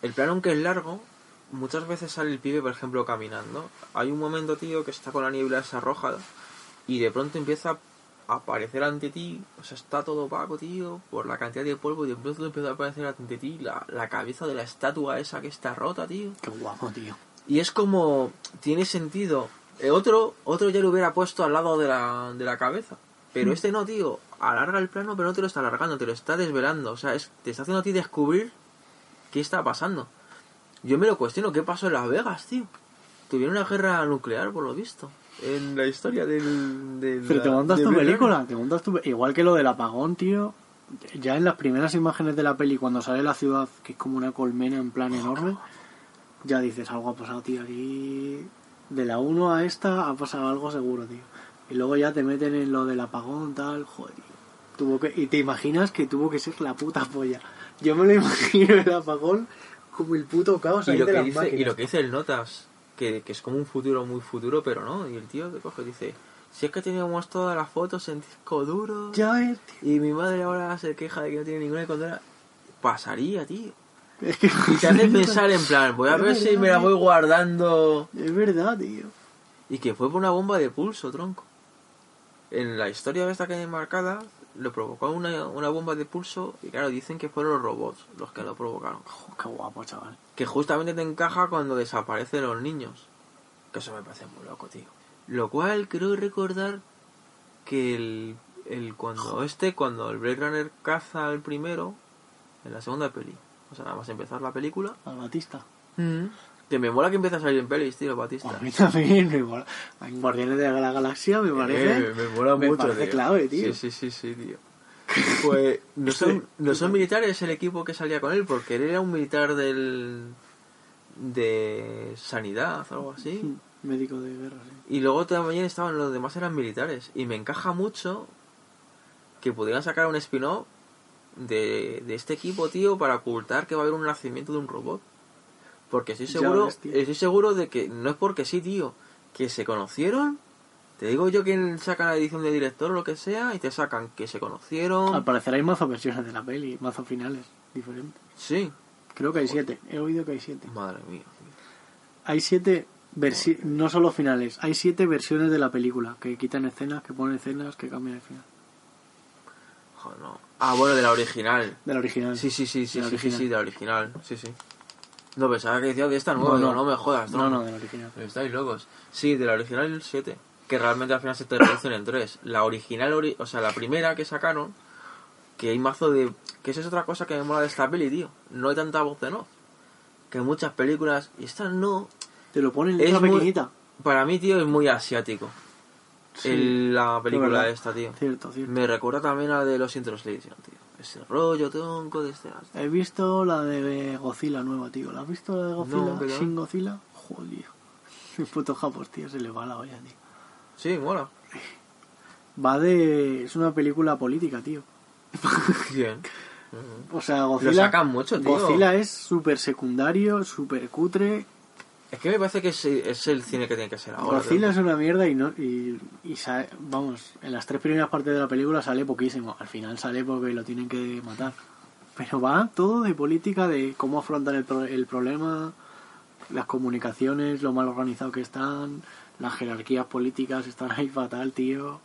El plano, aunque es largo, muchas veces sale el pibe, por ejemplo, caminando. Hay un momento, tío, que está con la niebla esa roja y de pronto empieza a aparecer ante ti, o sea, está todo opaco, tío, por la cantidad de polvo y de pronto empieza a aparecer ante ti la, la cabeza de la estatua esa que está rota, tío. Qué guapo, tío. Y es como, tiene sentido. Eh, otro, otro ya lo hubiera puesto al lado de la, de la cabeza. Pero este no, tío. Alarga el plano, pero no te lo está alargando, te lo está desvelando. O sea, es, te está haciendo a ti descubrir qué está pasando. Yo me lo cuestiono, ¿qué pasó en Las Vegas, tío? Tuvieron una guerra nuclear, por lo visto. En la historia del... del Pero te montas de tu película, te montas tu... Igual que lo del apagón, tío. Ya en las primeras imágenes de la peli, cuando sale la ciudad, que es como una colmena en plan enorme, ya dices, algo ha pasado, tío, aquí... De la 1 a esta ha pasado algo seguro, tío. Y luego ya te meten en lo del apagón, tal, joder, tío. Tuvo que... Y te imaginas que tuvo que ser la puta polla. Yo me lo <laughs> imagino el apagón como el puto caos Y lo, de que las dice, máquinas. y lo que dice el Notas, que, que es como un futuro muy futuro, pero no. Y el tío te coge y dice, si es que teníamos todas las fotos en disco duro... Ya ves, tío. Y mi madre ahora se queja de que no tiene ninguna condena. Pasaría, tío. Es que... Y te hace <laughs> pensar en plan, voy a ver si me la tío. voy guardando. Es verdad, tío. Y que fue por una bomba de pulso, tronco. En la historia esta que hay marcada, lo provocó una, una bomba de pulso. Y claro, dicen que fueron los robots los que lo provocaron. Jo, qué guapo, chaval. Que justamente te encaja cuando desaparecen los niños. Que eso me parece muy loco, tío. Lo cual creo recordar que el, el cuando este, cuando el Blade Runner caza al primero, en la segunda peli. O sea, nada más empezar la película. Al Batista. Que me mola que empiece a salir en pelis, tío, Batista. A mí también me mola. En Guardianes de la Galaxia me parece. Eh, me mola me mucho, parece tío. clave, tío. Sí, sí, sí, sí, tío. Pues no son, no son militares el equipo que salía con él, porque él era un militar del de sanidad o algo así. Mm, Médico de guerra, sí. Y luego también estaban los demás eran militares. Y me encaja mucho que pudieran sacar un spin-off de, de este equipo, tío, para ocultar que va a haber un nacimiento de un robot. Porque estoy seguro, ves, estoy seguro de que no es porque sí, tío, que se conocieron. Te digo yo que sacan la edición de director o lo que sea y te sacan que se conocieron. Al parecer hay mazo versiones de la peli, mazo finales diferentes. Sí. Creo que hay siete. He oído que hay siete. Madre mía. Hay siete versi no solo finales, hay siete versiones de la película que quitan escenas, que ponen escenas, que cambian el final. Joder, no. Ah, bueno, de la original. De la original. Sí, sí, sí, sí, De la sí, sí, sí, de la original. Sí, sí. No, pensaba que decía de esta nueva, No, no. no me jodas. No, no, del original. Pero estáis locos. Sí, de la original el 7. Que realmente al final se te reducen en tres. La original, ori- o sea, la primera que sacaron, que hay mazo de... Que esa es otra cosa que me mola de esta peli, tío. No hay tanta voz de no. Que en muchas películas, y esta no... Te lo ponen letra muy- pequeñita. Para mí, tío, es muy asiático. Sí, la película esta, tío. Cierto, cierto. Me recuerda también a de los Intranslation, tío. Ese rollo tronco de este... He visto la de Godzilla nueva, tío. ¿La has visto la de Godzilla? Sin Godzilla. Joder. <laughs> El puto japos, tío, se le va la olla, tío. Sí, mola. <laughs> Va de... Es una película política, tío. <laughs> Bien. O sea, Lo Godzilla... sacan mucho, tío. Godzilla es súper secundario, súper cutre. Es que me parece que es, es el cine que tiene que ser ahora. Godzilla es una mierda y no y, y vamos, en las tres primeras partes de la película sale poquísimo. Al final sale porque lo tienen que matar. Pero va todo de política, de cómo afrontan el, pro- el problema, las comunicaciones, lo mal organizado que están, las jerarquías políticas están ahí fatal, tío.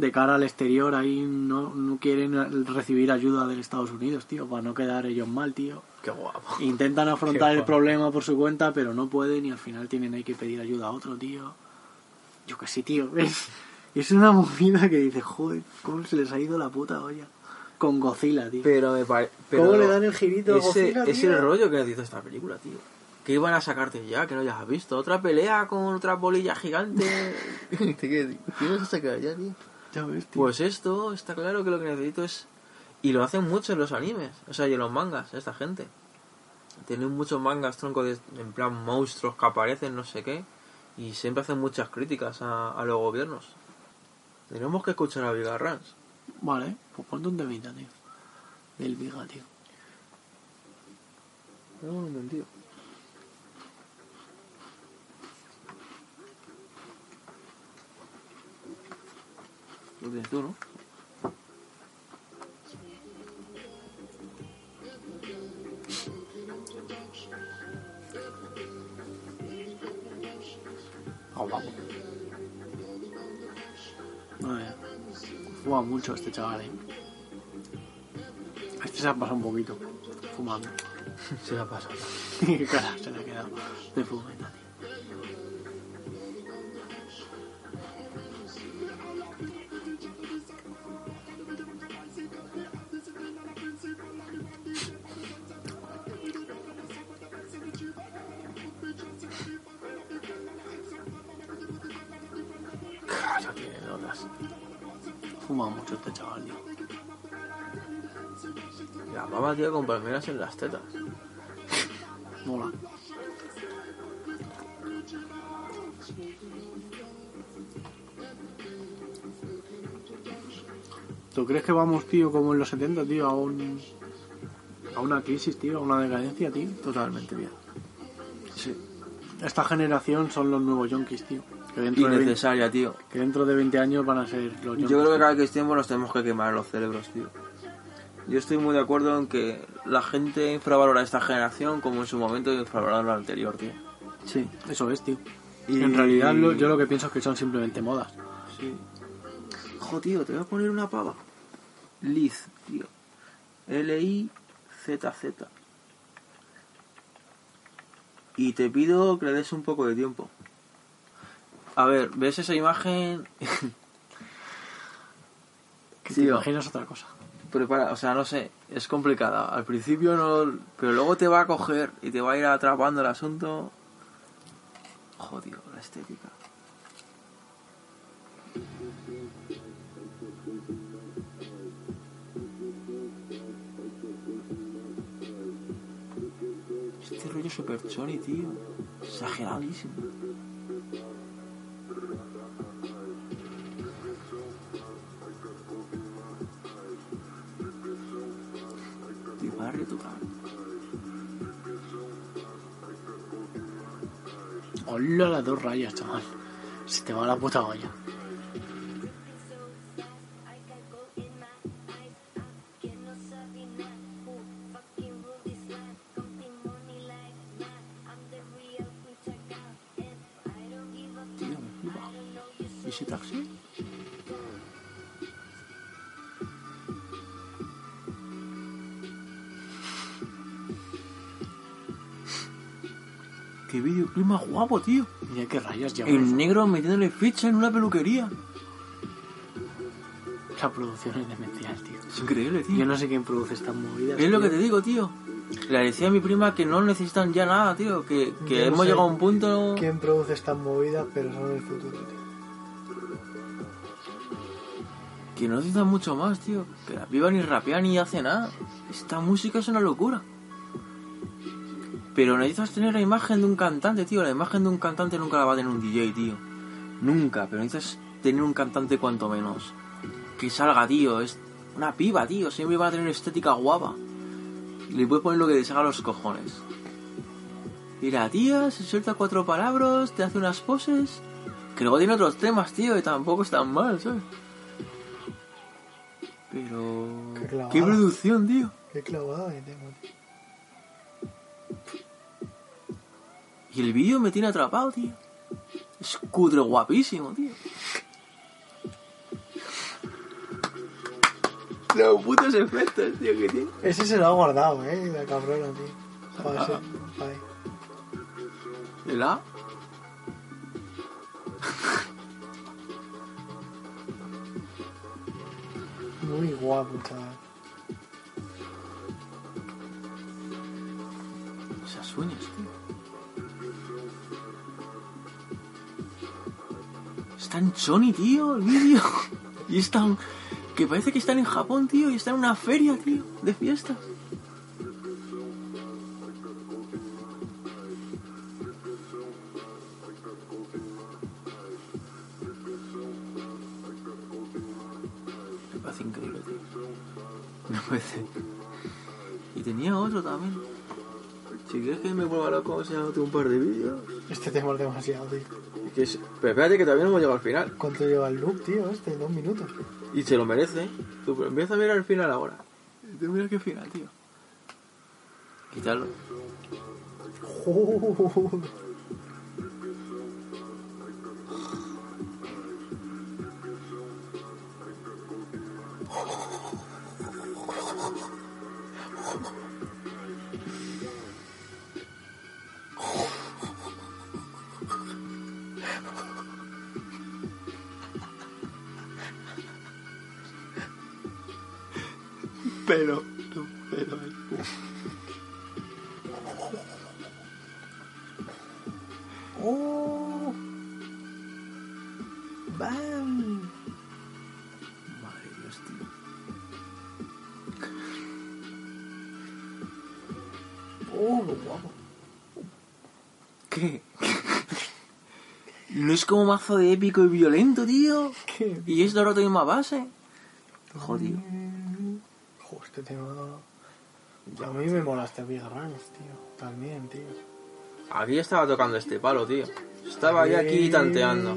De cara al exterior ahí no, no quieren recibir ayuda de Estados Unidos, tío, para no quedar ellos mal, tío. Qué guapo. Intentan <laughs> afrontar Qué el guapo. problema por su cuenta, pero no pueden y al final tienen ahí que pedir ayuda a otro, tío. Yo que sí, tío. Es, es una movida que dice, joder, ¿cómo se les ha ido la puta olla? Con Godzilla, tío. Pero me parece. ¿Cómo le dan el girito a ese, Godzilla, Es el rollo que necesita esta película, tío. Que iban a sacarte ya, que no hayas visto. Otra pelea con otra bolilla gigante. <laughs> <laughs> ¿Qué, ¿Qué vas a sacar ya, tío? Ya ves, tío. Pues esto, está claro que lo que necesito es. Y lo hacen mucho en los animes, o sea, y en los mangas, esta gente. Tienen muchos mangas, tronco, de, en plan monstruos que aparecen, no sé qué. Y siempre hacen muchas críticas a, a los gobiernos. Tenemos que escuchar a Viga Rans. Vale, pues ponte un temita, tío. Del Viga, tío. No lo he Lo tienes tú, ¿no? Ah, guapo. A ver. Fuma mucho este chaval, eh. Este se ha pasado un poquito. Fumando. Se la pasa. <laughs> Qué cara se le ha quedado de fumeta, La mamá, tío, con palmeras en las tetas. Mola. ¿Tú crees que vamos, tío, como en los 70, tío, a un... a una crisis, tío, a una decadencia, tío? Totalmente bien. Sí. Esta generación son los nuevos yonkis, tío. Que dentro, de 20, Innecesaria, tío. que dentro de 20 años van a ser los yonkis. Yo creo que tío. cada que estemos nos tenemos que quemar los cerebros, tío. Yo estoy muy de acuerdo en que la gente infravalora esta generación como en su momento infravaloraron la anterior, tío. Sí, eso es, tío. Y- En realidad lo- yo lo que pienso es que son simplemente modas. Sí. Jo, tío, te voy a poner una pava. Liz, tío. L-I-Z-Z. Y te pido que le des un poco de tiempo. A ver, ¿ves esa imagen? Que te Tío. imaginas otra cosa. Prepara, o sea, no sé, es complicada. Al principio no, pero luego te va a coger y te va a ir atrapando el asunto. Jodido, la estética. Este rollo super chori, tío. Exageradísimo. Hola las dos rayas, chaval. Se te va la puta olla. Guapo, tío. Mira qué rayas ya. El negro metiéndole ficha en una peluquería. La producción es demencial, tío. Es increíble, tío. Yo no sé quién produce estas movidas. Es lo que te digo, tío. Le decía a mi prima que no necesitan ya nada, tío. Que, que Yo no hemos sé llegado a un punto. ¿Quién produce estas movidas, pero son el futuro, tío? Que no necesitan mucho más, tío. Que la piba ni rapea ni hace nada. Esta música es una locura. Pero necesitas tener la imagen de un cantante, tío. La imagen de un cantante nunca la va a tener un DJ, tío. Nunca. Pero necesitas tener un cantante cuanto menos. Que salga, tío. Es una piba, tío. Siempre va a tener estética guapa. Le puedes poner lo que te salga a los cojones. Y la tía se suelta cuatro palabras, te hace unas poses. Que luego tiene otros temas, tío, y tampoco están mal, ¿sabes? Pero... Qué clavada. ¿Qué producción, tío? Qué clavada que tengo, tío. Y el vídeo me tiene atrapado, tío. Es cutre guapísimo, tío. Los putos efectos, tío, que tiene. Ese se lo ha guardado, eh, la cabrona, tío. Para para ahí. ¿El A? Muy guapo, chaval. Esas uñas, tío. Está en Sony, tío, el vídeo. Y están... Que parece que están en Japón, tío, y están en una feria, tío, de fiestas. Me parece increíble, tío. <laughs> Me parece... Y tenía otro también. Si quieres que me vuelva loco, enseñándote un par de vídeos. Este tema es demasiado, tío. Que es- Pero espérate que todavía no hemos llegado al final. ¿Cuánto lleva el loop, tío? Este, dos minutos. Y se lo merece. Tú pero empieza a mirar el final ahora. Tú mira qué final, tío. Quítalo. <laughs> Joder. Es como mazo de épico y violento, tío. ¡Qué Y es de otra misma base. Jodido. Joder, este tema... A mí me mola este Big Ranch, tío. También, tío. Aquí ya estaba tocando este palo, tío. Estaba ahí aquí tanteando.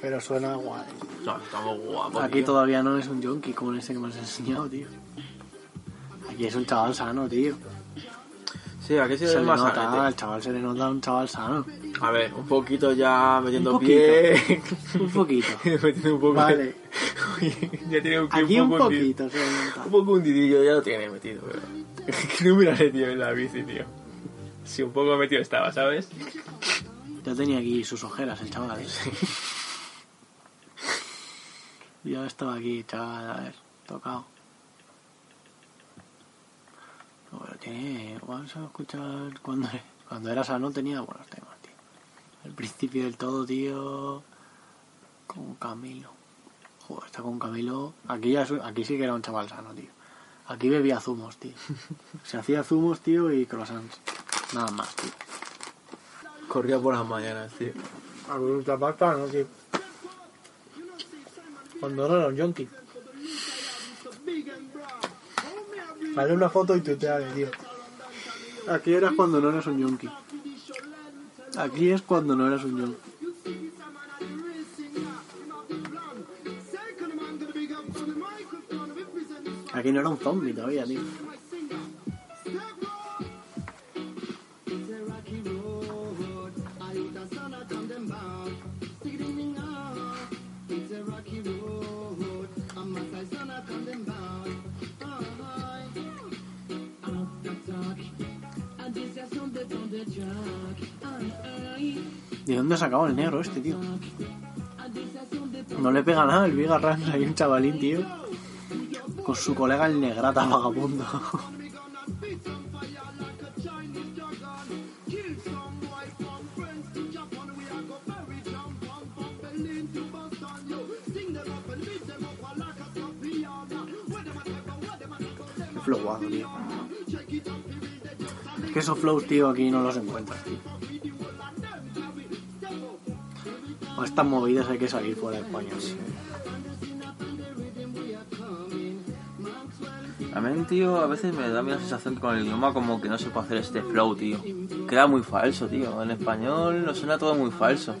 Pero suena guay. No, estamos guapos. Aquí tío. todavía no es un yonki como ese que me has enseñado, tío. Aquí es un chaval sano, tío. Sí, aquí sí Se es le más nota, sanete. al chaval se le nota un chaval sano. A ver, un poquito ya metiendo Un poquito. pie. Un poquito. <laughs> metiendo un poco. Vale. ya tiene un Aquí un poco hundido. poquito. Un poco hundidillo, ya lo tiene metido, pero. <laughs> que no miraré, tío, en la bici, tío. Si un poco metido estaba, ¿sabes? Ya tenía aquí sus ojeras el chaval, ¿eh? <laughs> Ya estaba aquí, chaval, a ver, tocado. No, pero tiene... Vamos a escuchar... Cuando, cuando era sano tenía buenos temas. Al principio del todo, tío... Con Camilo. Joder, está con Camilo... Aquí, ya, aquí sí que era un chaval sano, tío. Aquí bebía zumos, tío. <laughs> Se hacía zumos, tío, y croissants. Nada más, tío. Corría por las mañanas, tío. Absoluta pasta, no, tío. Cuando no era un yonki. Dale una foto y tuteale, tío. Aquí eras cuando no eras un yonki. Aquí es cuando no eras un yonki. Aquí no era un zombie todavía, tío. Dónde ha sacado el negro este, tío? No le pega nada el Viga Rams ahí un chavalín, tío. Con su colega el negrata vagabundo. Qué flow tío. Es que esos flows, tío, aquí no los encuentras, tío. Estas movidas hay que salir fuera de España, tío. También, tío, a veces me da la sensación con el idioma como que no se puede hacer este flow, tío. Queda muy falso, tío. En español nos suena todo muy falso.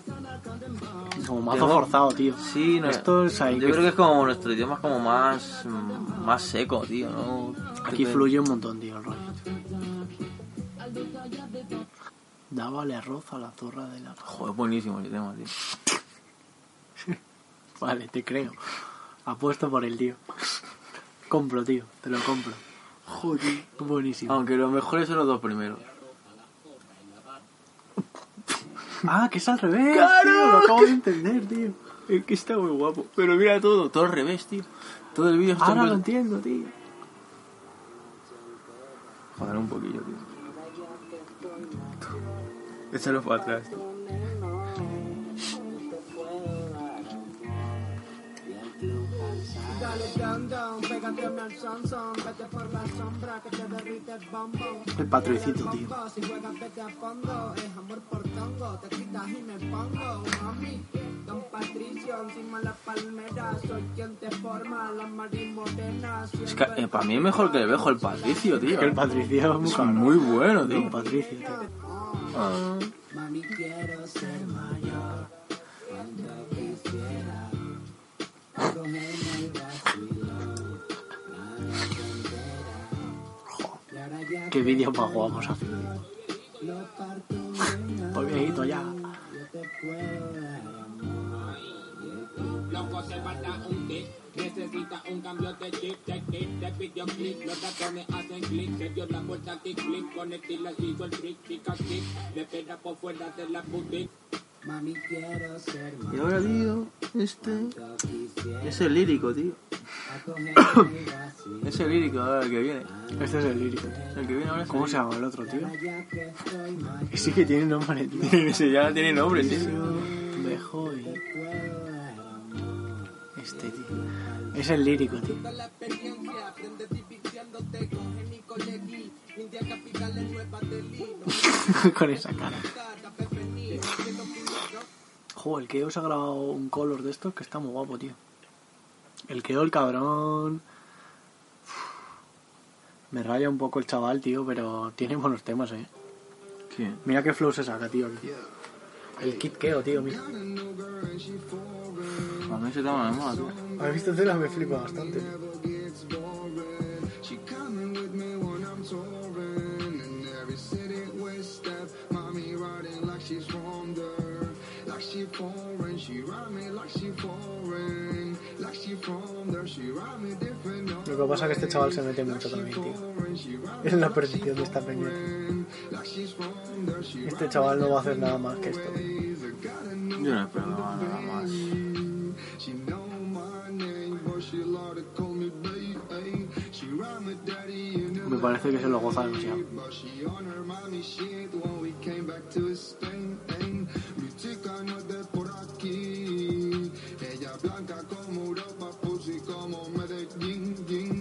Como mazo Tengo- forzado, tío. Sí, no, Esto es ahí Yo que- creo que es como nuestro idioma es como más más seco, tío, ¿no? Aquí fluye un montón, tío, el rollo. Dábale arroz a la zorra de la... Joder, buenísimo el tema, tío. <laughs> Vale, te creo. Apuesto por el tío. Compro, tío. Te lo compro. Joder. Buenísimo. Aunque los mejores son los dos primeros. <laughs> Ah, que es al revés. ¡Claro! tío, lo acabo de entender, tío. Es que está muy guapo. Pero mira todo, todo al revés, tío. Todo el vídeo está Ahora lo entiendo, tío. Joder, un poquillo, tío. Échalo para atrás, tío. Me pongo, mami. Don Patricio, encima la palmera, soy quien te forma, la marimorena. Es que eh, para mí es mejor que el vejo el Patricio, tío. Que el Patricio es muy Es muy bueno, El tío. Patricio, tío. Ah. Mami, quiero ser mayor, cuando quisiera. Cogerme el Qué vídeos más guapos hace. lo <laughs> parto en una, Por viejito ya. te. Loco se falta un tip, necesita un cambio de chip, de tip, de videoclip, los ratones hacen clic, se dio la vuelta kick clip, con estilo hizo el trick, chica kick, le pega por fuera de la boutique. Mami, quiero ser Y ahora, tío, este es el lírico, tío. <coughs> Es el lírico ahora el que viene. Este es el lírico, tío. El que viene ahora es ¿Cómo el se llama el otro, <laughs> tío? sí que tiene nombre, tío. Ese ya tiene nombre, tío. Dejo y... Este, tío. Es el lírico, tío. Con Jenny Colegui, <laughs> Joder, el Keo se ha grabado un color de estos que está muy guapo, tío. El Keo, el cabrón... Uf. Me raya un poco el chaval, tío, pero tiene buenos temas, eh. ¿Quién? Mira qué flow se saca, tío, aquí. El Kit Keo, tío, mira. A mí ese tema me mola, tío. ¿Has visto Tela? Me flipa bastante. She foreign. She ride me like she foreign, like she from there. She ride me different. Lo que pasa es que este chaval se mete mucho también, tío. Es la percepción de esta peña. Este chaval no va a hacer nada más que esto. Yo no espero nada más. Me parece que se lo goza demasiado. Chica no es de por aquí. Ella blanca como Europa, pussy como Medellín.